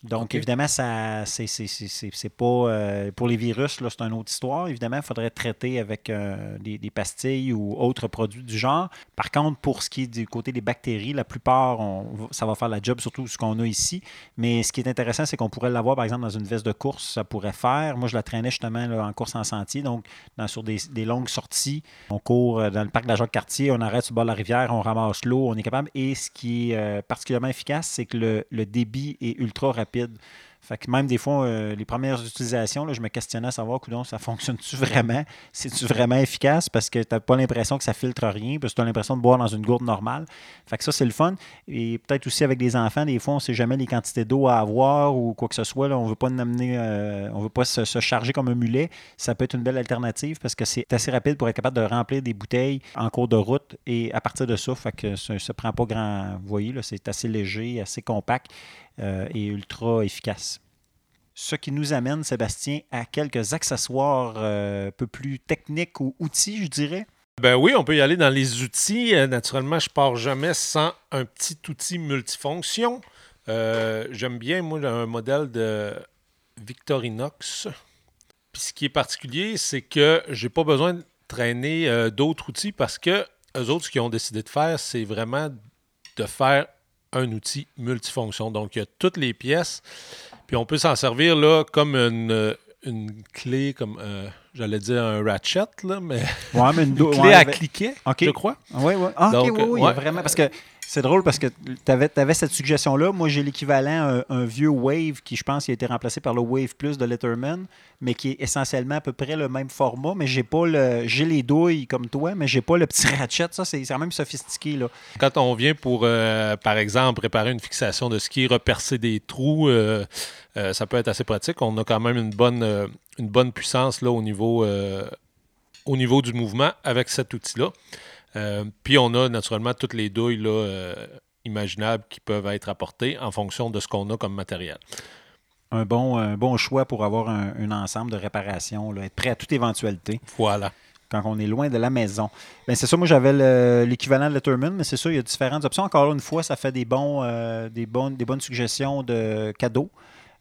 Speaker 1: Donc, évidemment, ça c'est c'est- c'est- c'est- c'est pas. euh, pour les virus, là, c'est une autre histoire. Évidemment, il faudrait traiter avec euh, des, des pastilles ou autres produits du genre. Par contre, pour ce qui est du côté des bactéries, la plupart, on- ça va faire la job, surtout ce qu'on a ici. Mais ce qui est intéressant, c'est qu'on pourrait l'avoir, par exemple, dans une veste de course, ça pourrait faire. Moi, je la traînais justement là, en course en sentier, donc dans- sur des, des longues sorties. On court euh, dans le parc de la Jacques-Cartier, on arrête sur le bord de la rivière, on ramasse l'eau, on est capable. Et ce qui est euh, particulièrement efficace, c'est que le, le débit est ultra rapide. Fait que même des fois, euh, les premières utilisations, là, je me questionnais à savoir, coudonc, ça fonctionne-tu vraiment? C'est-tu vraiment efficace? Parce que tu n'as pas l'impression que ça filtre rien, parce que tu as l'impression de boire dans une gourde normale. Fait que ça, c'est le fun. Et peut-être aussi avec des enfants, des fois, on ne sait jamais les quantités d'eau à avoir ou quoi que ce soit. là. on ne veut pas en amener, euh, on veut pas se, charger comme un mulet. Ça peut être une belle alternative parce que c'est assez rapide pour être capable de remplir des bouteilles en cours de route. Et à partir de ça, ça ne prend pas grand. Vous voyez, c'est assez léger, assez compact euh, et ultra efficace. Ce qui nous amène, Sébastien, à quelques accessoires euh, un peu plus techniques ou outils, je dirais.
Speaker 2: Ben oui, on peut y aller dans les outils. Euh, naturellement, je pars jamais sans un petit outil multifonction. J'aime bien, moi, un modèle de Victorinox. Puis ce qui est particulier, c'est que j'ai pas besoin de traîner d'autres outils parce que eux autres, ce qu'ils ont décidé de faire, c'est vraiment de faire un outil multifonction. Donc, il y a toutes les pièces. Puis on peut s'en servir là comme une, une clé, comme euh, j'allais dire un ratchet, là, mais
Speaker 1: Ouais, mais une, [laughs]
Speaker 2: clé
Speaker 1: ouais,
Speaker 2: à
Speaker 1: avec-
Speaker 2: cliquer, je crois.
Speaker 1: Oui, oui. Ah,
Speaker 2: Donc,
Speaker 1: oui, oui,
Speaker 2: ouais.
Speaker 1: vraiment. Parce que c'est drôle parce que tu avais, cette suggestion-là. Moi, j'ai l'équivalent, un, un vieux Wave qui, je pense, a été remplacé par le Wave Plus de Letterman, mais qui est essentiellement à peu près le même format. Mais j'ai pas le. J'ai les douilles comme toi, mais j'ai pas le petit [laughs] ratchet. Ça, c'est quand même sophistiqué, là.
Speaker 2: Quand on vient pour, euh, par exemple, préparer une fixation de ski, repercer des trous, euh, euh, ça peut être assez pratique. On a quand même une bonne, une bonne puissance là, au, niveau, au niveau du mouvement avec cet outil-là. Euh, puis on a naturellement toutes les douilles là, euh, imaginables qui peuvent être apportées en fonction de ce qu'on a comme matériel.
Speaker 1: Un bon, un bon choix pour avoir un, un ensemble de réparation, là, être prêt à toute éventualité.
Speaker 2: Voilà.
Speaker 1: quand on est loin de la maison. Ben, c'est ça, moi j'avais le- l'équivalent de Letterman, mais c'est ça, il y a différentes options. Encore une fois, ça fait des, bons, euh, des, bonnes, des bonnes suggestions de cadeaux.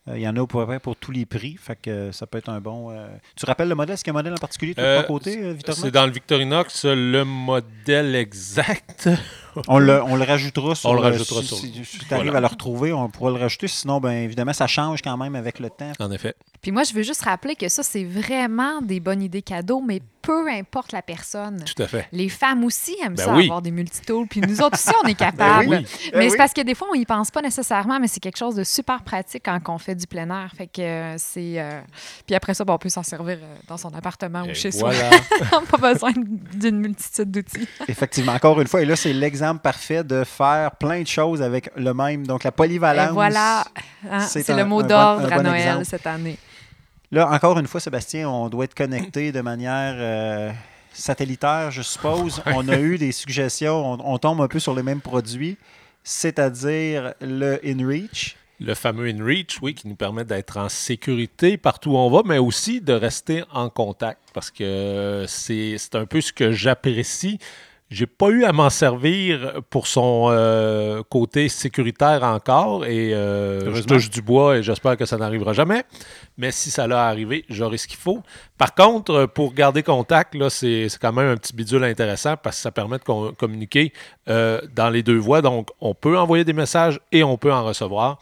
Speaker 1: Euh, il y en a à peu près pour tous les prix, fait que ça peut être un bon. euh, Tu rappelles le modèle? Est-ce qu'il y a un modèle en particulier de
Speaker 2: Euh,
Speaker 1: ton côté, euh, Victor
Speaker 2: C'est dans le Victorinox le modèle exact. [laughs]
Speaker 1: On le, on le rajoutera sur
Speaker 2: On le rajoutera
Speaker 1: si,
Speaker 2: sur-
Speaker 1: si, si tu arrives
Speaker 2: Voilà.
Speaker 1: à le retrouver, on pourra le rajouter. Sinon, ben évidemment, ça change quand même avec le temps.
Speaker 2: En effet.
Speaker 6: Puis moi, je veux juste rappeler que ça, c'est vraiment des bonnes idées cadeaux, mais peu importe la personne.
Speaker 2: Tout à fait.
Speaker 6: Les femmes aussi aiment
Speaker 2: Ben
Speaker 6: ça,
Speaker 2: oui.
Speaker 6: avoir des multitools. Puis nous autres aussi, on est [laughs] capables.
Speaker 1: Ben oui. Ben
Speaker 6: Mais
Speaker 1: oui.
Speaker 6: c'est parce que des fois, on y pense pas nécessairement, mais c'est quelque chose de super pratique quand on fait du plein air. Fait que euh, c'est. euh, Puis après ça, ben, on peut s'en servir euh, dans son appartement ou chez
Speaker 2: voilà. [laughs]
Speaker 6: soi. pas besoin d'une multitude d'outils. [laughs]
Speaker 1: Effectivement, encore une fois, et là, c'est l'exemple parfait de faire plein de choses avec le même. Donc, la polyvalence.
Speaker 6: Et voilà. Hein,
Speaker 1: c'est
Speaker 6: le mot
Speaker 1: bon-
Speaker 6: d'ordre à
Speaker 1: bon
Speaker 6: Noël
Speaker 1: exemple.
Speaker 6: cette année.
Speaker 1: Là, encore une fois, Sébastien, on doit être connecté de manière euh, satellitaire, je suppose. On a eu des suggestions, on, on tombe un peu sur les mêmes produits, c'est-à-dire le InReach.
Speaker 2: Le fameux InReach, oui, qui nous permet d'être en sécurité partout où on va, mais aussi de rester en contact parce que c'est c'est un peu ce que j'apprécie. J'ai pas eu à m'en servir pour son euh, côté sécuritaire encore et euh, je touche du bois et j'espère que ça n'arrivera jamais. Mais si ça l'a arrivé, j'aurai ce qu'il faut. Par contre, pour garder contact, là, c'est quand même un petit bidule intéressant parce que ça permet de com- communiquer euh, dans les deux voies. Donc, on peut envoyer des messages et on peut en recevoir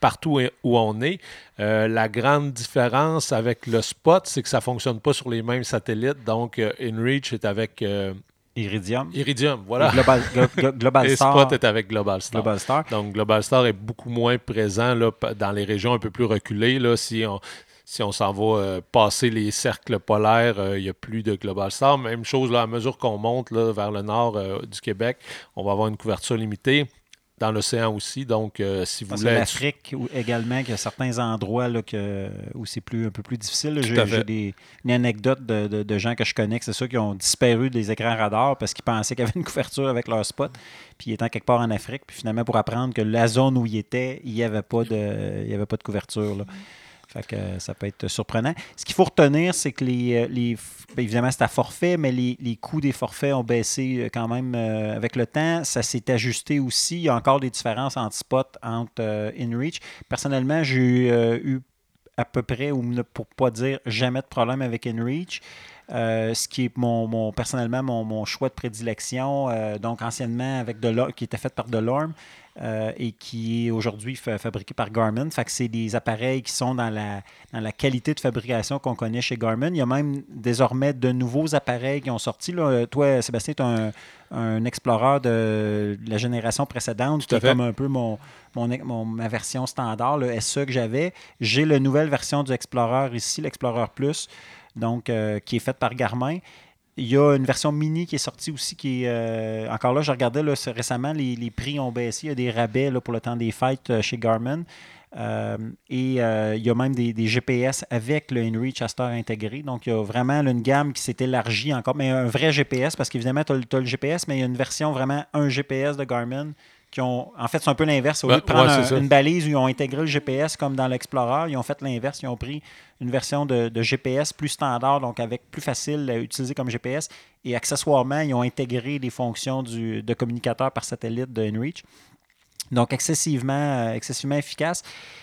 Speaker 2: partout où on est. La grande différence avec le spot, c'est que ça ne fonctionne pas sur les mêmes satellites. Donc, InReach est avec
Speaker 1: Iridium.
Speaker 2: Iridium, voilà.
Speaker 1: Global, Glo- Glo- [laughs] Global
Speaker 2: Et
Speaker 1: Star.
Speaker 2: Spot est avec Global Star.
Speaker 1: Global Star.
Speaker 2: Donc, Global Star est beaucoup moins présent là, dans les régions un peu plus reculées. Là, si on si on s'en va euh, passer les cercles polaires, euh, il n'y a plus de Global Star. Même chose, là, à mesure qu'on monte là, vers le nord euh, du Québec, on va avoir une couverture limitée. Dans l'océan aussi. Donc, euh, si vous voulez.
Speaker 1: l'Afrique également, qu'il y a certains endroits là, que, où c'est plus, un peu plus difficile. J'ai des, une anecdote de, de- de gens que je connais, c'est ça, qui ont disparu des écrans radars parce qu'ils pensaient qu'il y avait une couverture avec leur spot. Puis ils étaient quelque part en Afrique. Puis finalement, pour apprendre que la zone où ils étaient, il n'y avait, pas de- il y avait pas de couverture. là. Fait que euh, ça peut être surprenant. Ce qu'il faut retenir, c'est que les, euh, ben, évidemment, c'est à forfait, mais les, les coûts des forfaits ont baissé euh, quand même avec le temps. Ça s'est ajusté aussi. Il y a encore des différences entre Spot, entre InReach. Personnellement, j'ai eu à peu près, ou pour pas dire jamais de problème avec InReach. Euh, ce qui est mon, mon- personnellement mon, mon choix de prédilection, euh, donc anciennement avec qui était fait par Delorme euh, et qui est aujourd'hui fa- fabriqué par Garmin. Fait que c'est des appareils qui sont dans la, dans la qualité de fabrication qu'on connaît chez Garmin. Il y a même désormais de nouveaux appareils qui ont sorti. là. Toi, Sébastien, tu es un, un explorer de la génération précédente, qui est comme un peu mon, mon, mon- ma version standard, le SE que j'avais. J'ai la nouvelle version du Explorer ici, l'Explorer Plus, donc euh, qui est faite par Garmin. Il y a une version mini qui est sortie aussi, qui euh, encore là, je regardais là, récemment, les, les prix ont baissé. Il y a des rabais pour le temps des fêtes euh, chez Garmin. Et il y a même des, GPS avec le InReach heure intégré. Donc, il y a vraiment une gamme qui s'est élargie encore, mais un vrai GPS, parce qu'évidemment, tu as, le GPS, mais il y a une version vraiment un GPS de Garmin qui ont. En fait, c'est un peu l'inverse. Au lieu de prendre
Speaker 2: ouais,
Speaker 1: un- une balise où ils ont intégré le GPS comme dans l'Explorer, ils ont fait l'inverse. Ils ont pris une version de, de GPS plus standard, donc avec plus facile à utiliser comme GPS. Et accessoirement, ils ont intégré les fonctions du, de communicateur par satellite de InReach. Donc, excessivement, euh, excessivement efficace.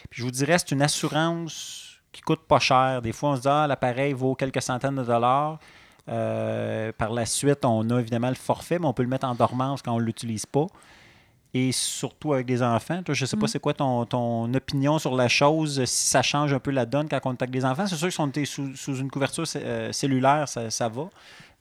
Speaker 1: Puis je vous dirais, c'est une assurance qui coûte pas cher. Des fois, on se dit, ah, l'appareil vaut quelques centaines de dollars. Euh, par la suite, on a évidemment le forfait, mais on peut le mettre en dormance quand on ne l'utilise pas. Et surtout avec des enfants. Toi, je ne sais pas
Speaker 6: Mm.
Speaker 1: c'est quoi ton, ton opinion sur la chose, si ça change un peu la donne quand on est avec des enfants. C'est sûr que si on était sous, sous une couverture euh, cellulaire, ça, ça va.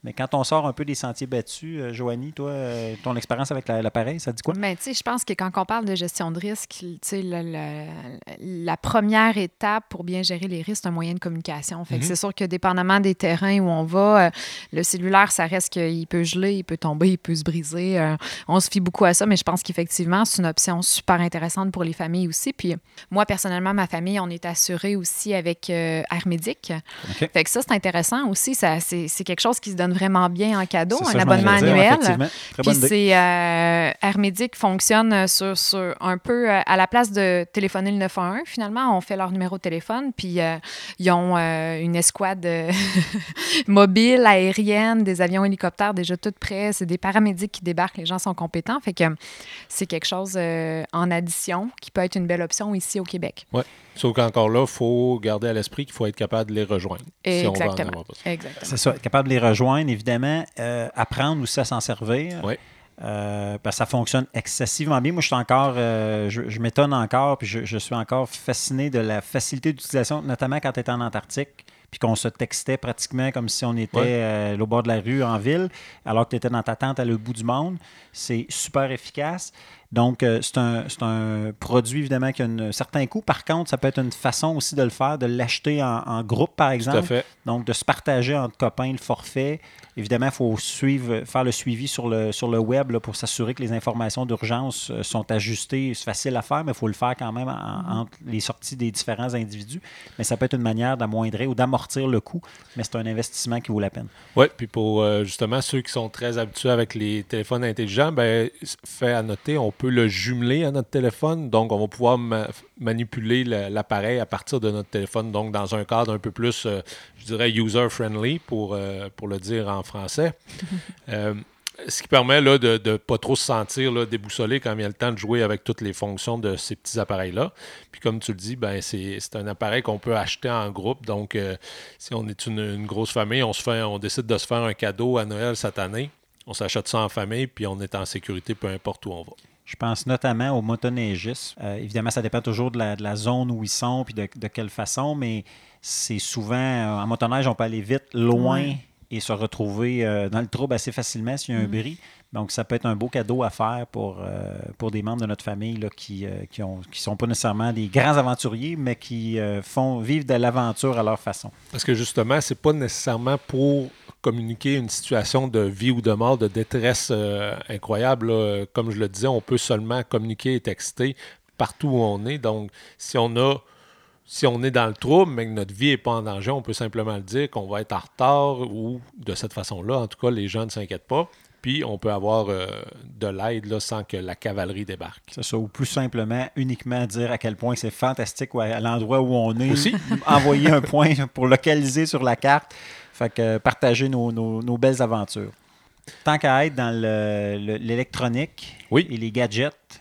Speaker 1: Mais quand on sort un peu des sentiers battus, euh, Joanie, toi, euh, ton expérience avec la- l'appareil, ça dit quoi?
Speaker 6: Mais tu sais, je pense que quand on parle de gestion de risque, tu sais, la, première étape pour bien gérer les risques, c'est un moyen de communication. Fait que
Speaker 2: Mhm.
Speaker 6: c'est sûr que dépendamment des terrains où on va, euh, le cellulaire, ça reste qu'il peut geler, il peut tomber, il peut se briser. euh, on se fie beaucoup à ça, mais je pense qu'effectivement, c'est une option super intéressante pour les familles aussi. Puis moi, personnellement, ma famille, on est assuré aussi avec euh, Air Médic.
Speaker 1: OK.
Speaker 6: Fait que ça, c'est intéressant aussi. C'est quelque chose qui se donne vraiment bien en cadeau, un abonnement annuel.
Speaker 1: effectivement. Très
Speaker 6: Puis c'est euh, Air Médic fonctionne sur, sur un peu euh, à la place de téléphoner le 911. Finalement, on fait leur numéro de téléphone, puis euh, ils ont euh, une escouade euh, [laughs] mobile, aérienne, des avions hélicoptères déjà tout prêts. C'est des paramédics qui débarquent, les gens sont compétents. Fait que c'est quelque chose euh, en addition qui peut être une belle option ici au Québec.
Speaker 2: Sauf qu'encore là, il faut garder à l'esprit qu'il faut être capable de les rejoindre. si on veut en
Speaker 6: Exactement.
Speaker 2: avoir besoin.
Speaker 6: Exactement.
Speaker 1: C'est ça, être capable de les rejoindre, évidemment. euh, apprendre aussi à s'en servir.
Speaker 2: Oui.
Speaker 1: Euh, parce que ça fonctionne excessivement bien. Moi, je suis encore, euh, je, je m'étonne encore, puis je, je suis encore fasciné de la facilité d'utilisation, notamment quand tu es en Antarctique, puis qu'on se textait pratiquement comme si on était
Speaker 2: Ouais.
Speaker 1: euh, au bord de la rue en ville, alors que tu étais dans ta tente à l'autre bout du monde. C'est super efficace. Donc, euh, c'est un, un produit, évidemment, qui a un certain coût. Par contre, ça peut être une façon aussi de le faire, de l'acheter en, en groupe, par
Speaker 2: Tout
Speaker 1: exemple.
Speaker 2: à fait.
Speaker 1: Donc, de se partager entre copains le forfait. Évidemment, il faut suivre, faire le suivi sur le, sur le web là, pour s'assurer que les informations d'urgence euh, sont ajustées. C'est facile à faire, mais il faut le faire quand même en- entre les sorties des différents individus. Mais ça peut être une manière d'amoindrir ou d'amortir le coût, mais c'est un investissement qui vaut la peine.
Speaker 2: Oui, puis pour euh, justement ceux qui sont très habitués avec les téléphones intelligents, ben, fait à noter, on peut le jumeler à notre téléphone. Donc, on va pouvoir ma- manipuler le- l'appareil à partir de notre téléphone. Donc, dans un cadre un peu plus, euh, je dirais, user-friendly, pour, euh, pour le dire en français. [laughs] Ce qui permet là, de ne pas trop se sentir là, déboussolé quand il y a le temps de jouer avec toutes les fonctions de ces petits appareils-là. Puis comme tu le dis, ben, c'est c'est un appareil qu'on peut acheter en groupe. Donc, euh, si on est une, une grosse famille, on, se fait, on décide de se faire un cadeau à Noël cette année. On s'achète ça en famille, puis on est en sécurité peu importe où on va.
Speaker 1: Je pense notamment aux motoneigistes. Euh, évidemment, ça dépend toujours de la, de la zone où ils sont puis de, de quelle façon, mais c'est souvent, euh, en motoneige, on peut aller vite, loin. Et se retrouver euh, dans le trouble assez facilement s'il y a un bris. Donc, ça peut être un beau cadeau à faire pour, euh, pour des membres de notre famille là, qui ne qui ont- qui sont pas nécessairement des grands aventuriers, mais qui euh, font vivre de l'aventure à leur façon.
Speaker 2: Parce que justement, c'est pas nécessairement pour communiquer une situation de vie ou de mort, de détresse euh, incroyable. là. Comme je le disais, on peut seulement communiquer et texter partout où on est. Donc, si on a si on est dans le trouble, mais que notre vie n'est pas en danger, on peut simplement le dire qu'on va être en retard ou de cette façon-là. En tout cas, les gens ne s'inquiètent pas. Puis, on peut avoir euh, de l'aide sans que la cavalerie débarque.
Speaker 1: C'est ça, ou plus simplement, uniquement dire à quel point c'est fantastique ou à, l'endroit où on est.
Speaker 2: Aussi. [laughs]
Speaker 1: Envoyer un point pour localiser sur la carte. Fait que euh, partager nos, nos- nos belles aventures. Tant qu'à être dans le- le- l'électronique
Speaker 2: Oui.
Speaker 1: et les gadgets,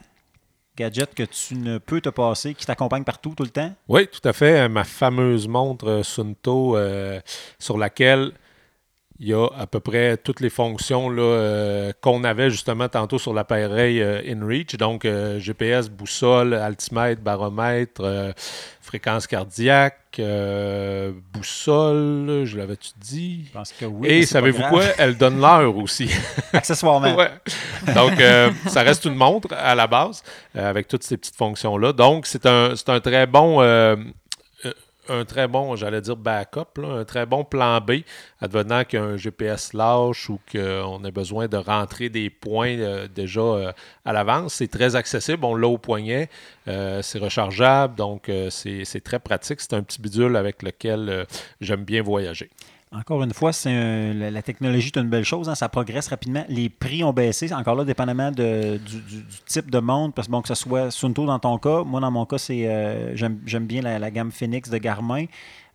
Speaker 1: gadgets que tu ne peux te passer, qui t'accompagnent partout tout le temps?
Speaker 2: Oui, tout à fait. Ma fameuse montre euh, Sunto euh, sur laquelle il y a à peu près toutes les fonctions là, euh, qu'on avait justement tantôt sur l'appareil euh, InReach. Donc, euh, GPS, boussole, altimètre, baromètre, fréquence cardiaque, boussole, je l'avais-tu dit?
Speaker 1: Je pense que oui.
Speaker 2: Et savez-vous quoi? Elle donne l'heure aussi. [laughs]
Speaker 1: Accessoirement.
Speaker 2: Donc, ça reste une montre à la base, avec toutes ces petites fonctions-là. Donc, c'est un, c'est un très bon. Un très bon, j'allais dire backup, un très bon plan B, advenant qu'un GPS lâche ou qu'on ait besoin de rentrer des points euh, déjà euh, à l'avance. C'est très accessible, on l'a au poignet, euh, c'est rechargeable, donc c'est très pratique. C'est un petit bidule avec lequel j'aime bien voyager.
Speaker 1: Encore une fois, la, technologie est une belle chose, hein, ça progresse rapidement. Les prix ont baissé, encore là, dépendamment du, type de montre, parce que bon, que ce soit Sunto dans ton cas, moi dans mon cas, c'est euh, j'aime bien la, la gamme Phoenix de Garmin.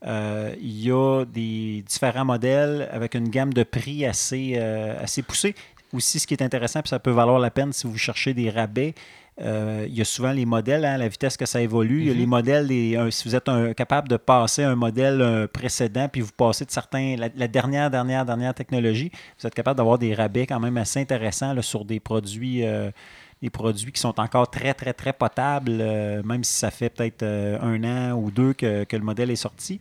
Speaker 1: Euh, il y a des différents modèles avec une gamme de prix assez, euh, assez poussée. Aussi, ce qui est intéressant, puis ça peut valoir la peine si vous cherchez des rabais, euh, il y a souvent les modèles, hein, la vitesse que ça évolue. Il y a
Speaker 2: Mhm.
Speaker 1: les modèles, les- un- si vous êtes un- capable de passer un modèle euh, précédent, puis vous passez de certains, la, la dernière, dernière, dernière technologie, vous êtes capable d'avoir des rabais quand même assez intéressants là, sur des produits, euh, des produits qui sont encore très, très, très potables, euh, même si ça fait peut-être un an ou deux que, que le modèle est sorti.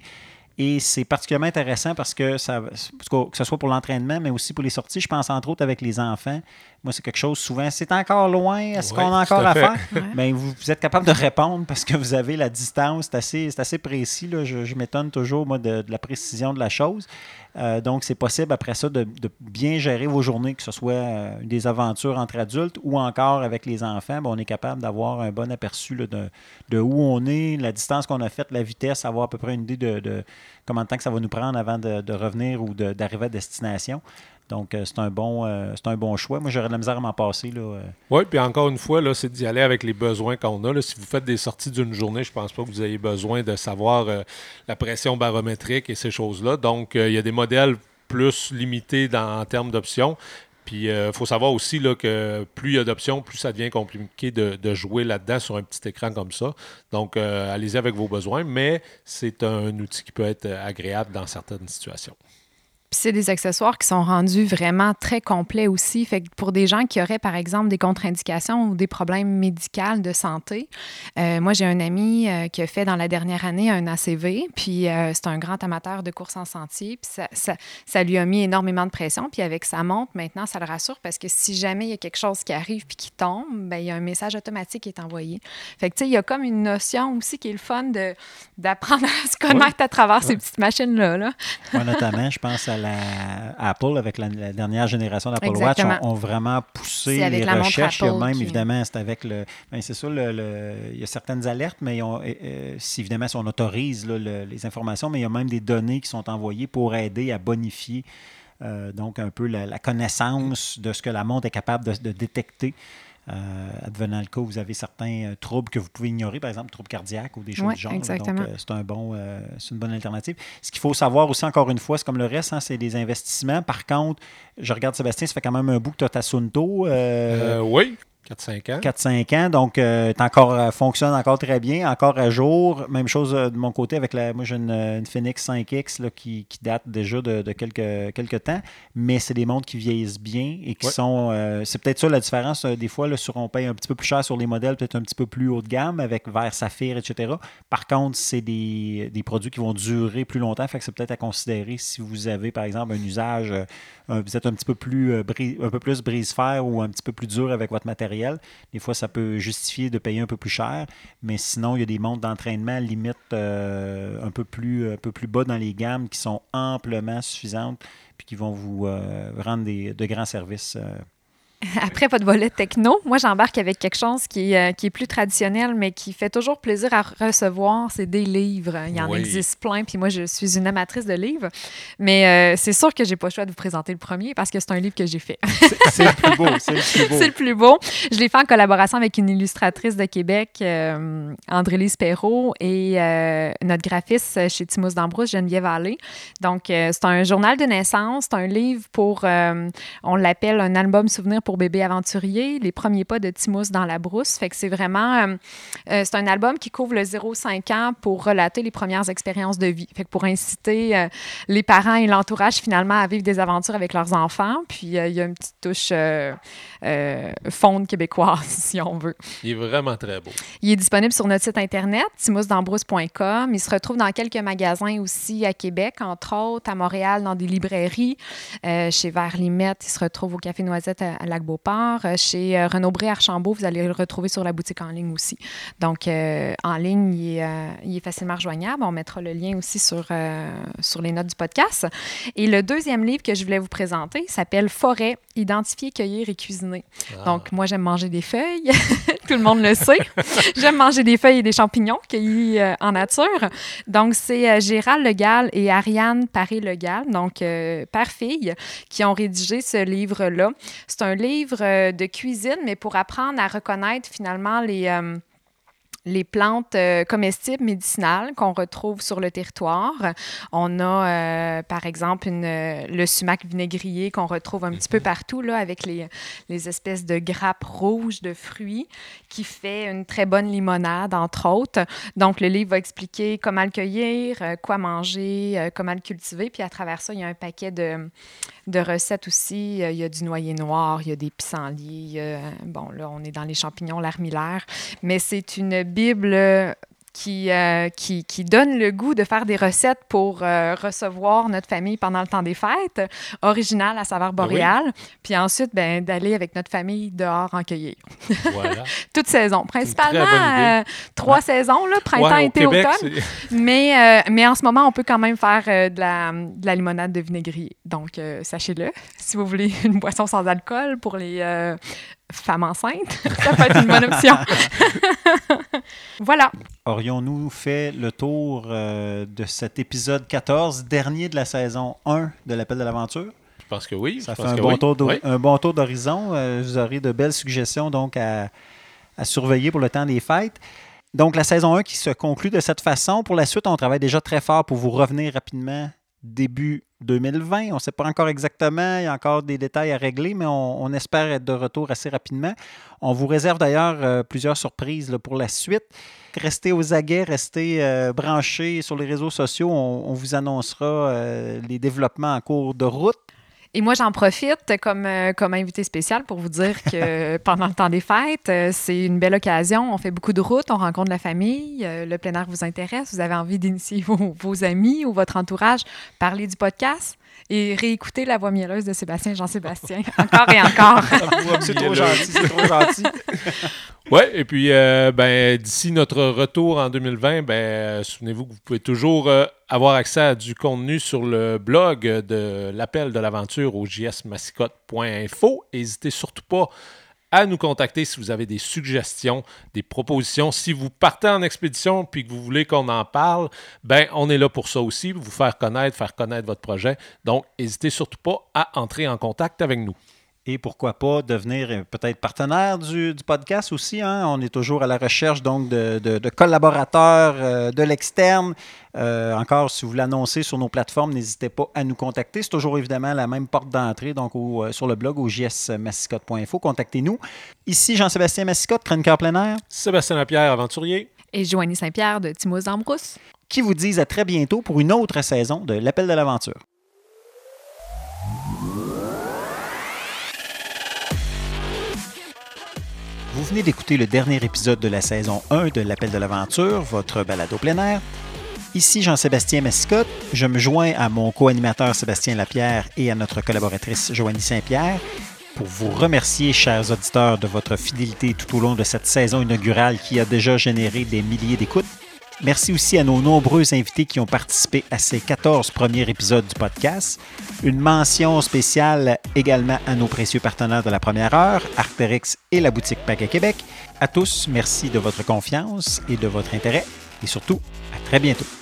Speaker 1: Et c'est particulièrement intéressant parce que, ça, que ce soit pour l'entraînement, mais aussi pour les sorties. Je pense entre autres avec les enfants. Moi, c'est quelque chose souvent, c'est encore loin, est-ce
Speaker 2: Oui,
Speaker 1: qu'on a encore
Speaker 2: à
Speaker 1: faire?
Speaker 6: Ouais.
Speaker 1: Ben, vous, vous êtes capable de répondre parce que vous avez la distance, c'est assez, c'est assez précis. là. Je, je m'étonne toujours, moi, de, de la précision de la chose. Euh, donc, c'est possible après ça de, de bien gérer vos journées, que ce soit euh, des aventures entre adultes ou encore avec les enfants. Ben, on est capable d'avoir un bon aperçu là, de, de où on est, la distance qu'on a faite, la vitesse, avoir à peu près une idée de, de combien de temps que ça va nous prendre avant de, de revenir ou de- d'arriver à destination. Donc, euh, c'est un, bon, euh, un bon choix. Moi, j'aurais de la misère à m'en passer. Là, euh.
Speaker 2: Oui, puis encore une fois, c'est d'y aller avec les besoins qu'on a. Si vous faites des sorties d'une journée, je pense pas que vous ayez besoin de savoir la pression barométrique et ces choses-là. Donc, il y a des modèles plus limités en termes d'options. Puis, il faut savoir aussi là, que plus il y a d'options, plus ça devient compliqué de, jouer là-dedans sur un petit écran comme ça. Donc, allez-y avec vos besoins, mais c'est un outil qui peut être agréable dans certaines situations.
Speaker 6: Puis c'est des accessoires qui sont rendus vraiment très complets aussi. Fait que pour des gens qui auraient, par exemple, des contre-indications ou des problèmes médicaux de santé, euh, moi, j'ai un ami euh, qui a fait dans la dernière année un ACV, puis euh, c'est un grand amateur de course en sentier, puis ça, ça, ça lui a mis énormément de pression. Puis avec sa montre, maintenant, ça le rassure parce que si jamais il y a quelque chose qui arrive puis qui tombe, ben, il y a un message automatique qui est envoyé. Fait que, tu sais, il y a comme une notion aussi qui est le fun d'apprendre à se connaître à travers ces petites machines-là. Là.
Speaker 1: Moi, notamment, je pense à la Apple avec la, la dernière génération d'Apple Watch ont, ont vraiment poussé les recherches. Il y a même,
Speaker 6: qui-
Speaker 1: évidemment, c'est avec le. ben, c'est ça, le, le- il y a certaines alertes, mais ils ont, euh, euh, si évidemment, si on autorise là, le- les informations, mais il y a même des données qui sont envoyées pour aider à bonifier. euh, donc, un peu la, la connaissance de ce que la montre est capable de, de détecter. Euh, advenant le cas, où vous avez certains euh, troubles que vous pouvez ignorer, par exemple, troubles cardiaques ou des choses
Speaker 6: Ouais,
Speaker 1: du genre.
Speaker 6: exactement.
Speaker 1: Donc, euh, c'est un bon, euh, c'est une bonne alternative. Ce qu'il faut savoir aussi, encore une fois, c'est comme le reste, hein, c'est des investissements. Par contre, je regarde Sébastien, ça fait quand même un bout que tu as ta Sunto. euh,
Speaker 2: Euh, oui, 4-5 ans.
Speaker 1: 4-5 ans, donc euh, encore, euh, fonctionne encore très bien, encore à jour. Même chose euh, de mon côté avec la. Moi, j'ai une, une Phoenix 5X là, qui, qui date déjà de, de quelques, quelques temps, mais c'est des montres qui vieillissent bien et qui
Speaker 2: Ouais.
Speaker 1: sont. euh, c'est peut-être ça la différence. des fois, là, sur, on paye un petit peu plus cher sur les modèles, peut-être un petit peu plus haut de gamme avec verre saphir, etc. Par contre, c'est des, des produits qui vont durer plus longtemps, fait que c'est peut-être à considérer si vous avez, par exemple, un usage. Euh, vous êtes un petit peu plus euh, peu plus brise-fer ou un petit peu plus dur avec votre matériel. Des fois, ça peut justifier de payer un peu plus cher, mais sinon, il y a des montres d'entraînement limite euh, un, peu plus, un peu plus bas dans les gammes qui sont amplement suffisantes puis qui vont vous rendre de grands services. [laughs]
Speaker 6: Après votre volet techno, moi j'embarque avec quelque chose qui, est, euh, qui est plus traditionnel, mais qui fait toujours plaisir à recevoir, c'est des livres. Il y en
Speaker 2: Oui.
Speaker 6: existe plein, puis moi je suis une amatrice de livres. Mais euh, c'est sûr que j'ai pas le choix de vous présenter le premier parce que c'est un livre que j'ai fait.
Speaker 1: C'est- le plus beau, c'est le plus beau. [laughs]
Speaker 6: c'est le plus beau. Je l'ai fait en collaboration avec une illustratrice de Québec, euh, André-Lise Perrault, et euh, notre graphiste chez Timos d'Ambrousse, Geneviève Allé. Donc, c'est un journal de naissance, c'est un livre pour, on l'appelle un album souvenir pour bébé aventurier, les premiers pas de Timos dans la brousse. Fait que c'est vraiment, euh, euh, c'est un album qui couvre le 0-5 ans pour relater les premières expériences de vie. Fait que pour inciter euh, les parents et l'entourage finalement à vivre des aventures avec leurs enfants. Puis euh, il y a une petite touche fonde québécoise, [laughs] si on veut.
Speaker 2: Il est vraiment très beau.
Speaker 6: Il est disponible sur notre site internet, timousdambrousse.com. Il se retrouve dans quelques magasins aussi à Québec, entre autres à Montréal, dans des librairies. Chez Vert Limette, il se retrouve au Café Noisette à, à Lac-Beauport. Euh, chez euh, Renaud Bré Archambault, vous allez le retrouver sur la boutique en ligne aussi. Donc, euh, en ligne, il est, euh, il est facilement rejoignable. On mettra le lien aussi sur, sur les notes du podcast. Et le deuxième livre que je voulais vous présenter s'appelle Forêt, identifier, cueillir et cuisiner. Donc, moi, j'aime manger des feuilles. [laughs] Tout le monde le sait. [laughs] j'aime manger des feuilles et des champignons cueillis en nature. Donc, c'est Gérald Legal et Ariane Paré-Legal, donc père-fille, qui ont rédigé ce livre-là. C'est un livre euh, de cuisine, mais pour apprendre à reconnaître finalement les... euh, les plantes euh, comestibles médicinales qu'on retrouve sur le territoire. On a, euh, par exemple, une, euh, le sumac vinaigrier qu'on retrouve un petit peu partout, là, avec les, les, espèces de grappes rouges de fruits, qui fait une très bonne limonade, entre autres. Donc, le livre va expliquer comment le cueillir, quoi manger, comment le cultiver. Puis, à travers ça, il y a un paquet de, de recettes aussi. Il y a du noyer noir, il y a des pissenlits. bon, là, on est dans les champignons l'armillaire. Mais c'est une Bible qui, euh, qui, qui, donne le goût de faire des recettes pour euh, recevoir notre famille pendant le temps des fêtes, original à saveur ben boréale, puis ensuite ben, d'aller avec notre famille dehors en cueillir.
Speaker 2: Voilà. [laughs]
Speaker 6: Toute saison, principalement euh, trois saisons, là, printemps, été, automne. [laughs] Mais, mais en ce moment, on peut quand même faire de, la, de la limonade de vinaigrier. Donc, sachez-le, si vous voulez une boisson sans alcool pour les femme enceinte, [laughs] ça peut être une bonne option. [laughs] voilà.
Speaker 1: Aurions-nous fait le tour euh, de cet épisode 14, dernier de la saison 1 de l'Appel de l'Aventure?
Speaker 2: Je pense que oui.
Speaker 1: Ça fait un bon, tour un bon, tour d'horizon. Euh, vous aurez de belles suggestions donc à, à, surveiller pour le temps des fêtes. Donc, la saison 1 qui se conclut de cette façon. Pour la suite, on travaille déjà très fort pour vous revenir rapidement début 2020. On ne sait pas encore exactement, il y a encore des détails à régler, mais on, espère être de retour assez rapidement. On vous réserve d'ailleurs euh, plusieurs surprises pour la suite. Restez aux aguets, restez euh, branchés sur les réseaux sociaux. On, vous annoncera euh, les développements en cours de route.
Speaker 6: Et moi, j'en profite comme, euh, comme invité spécial pour vous dire que [laughs] pendant le temps des fêtes, euh, c'est une belle occasion. On fait beaucoup de routes, on rencontre la famille, euh, le plein air vous intéresse, vous avez envie d'initier [laughs] vos, vos, amis ou votre entourage, parler du podcast et réécouter la voix mielleuse de Sébastien Jean-Sébastien [laughs] encore et encore.
Speaker 1: c'est trop gentil, c'est trop gentil. [laughs]
Speaker 2: Oui, et puis euh, ben, d'ici notre retour en 2020, ben, souvenez-vous que vous pouvez toujours euh, avoir accès à du contenu sur le blog de l'appel de l'aventure au jsmassicotte.info. N'hésitez surtout pas à nous contacter si vous avez des suggestions, des propositions. Si vous partez en expédition puis que vous voulez qu'on en parle, ben on est là pour ça aussi, vous faire connaître, faire connaître votre projet. Donc, n'hésitez surtout pas à entrer en contact avec nous
Speaker 1: et pourquoi pas devenir euh, peut-être partenaire du, podcast aussi. Hein? On est toujours à la recherche donc de, collaborateurs euh, de l'externe. Euh, encore, si vous l'annoncez sur nos plateformes, n'hésitez pas à nous contacter. C'est toujours évidemment la même porte d'entrée, donc sur le blog au jsmassicotte.info. Contactez-nous. Ici Jean-Sébastien Massicotte, chroniqueur plein air.
Speaker 2: Sébastien Lapierre, aventurier.
Speaker 6: Et Joanie Saint-Pierre de Timos d'Ambrousse.
Speaker 1: Qui vous disent à très bientôt pour une autre saison de l'Appel de l'aventure. Venez d'écouter le dernier épisode de la saison 1 de l'Appel de l'Aventure, votre balado plein air. Ici Jean-Sébastien Mascotte. Je me joins à mon co-animateur Sébastien Lapierre et à notre collaboratrice Joanie Saint-Pierre pour vous remercier, chers auditeurs, de votre fidélité tout au long de cette saison inaugurale qui a déjà généré des milliers d'écoutes. Merci aussi à nos nombreux invités qui ont participé à ces 14 premiers épisodes du podcast. Une mention spéciale également à nos précieux partenaires de la première heure, Arcteryx et la boutique Paquet Québec. À tous, merci de votre confiance et de votre intérêt et surtout, à très bientôt.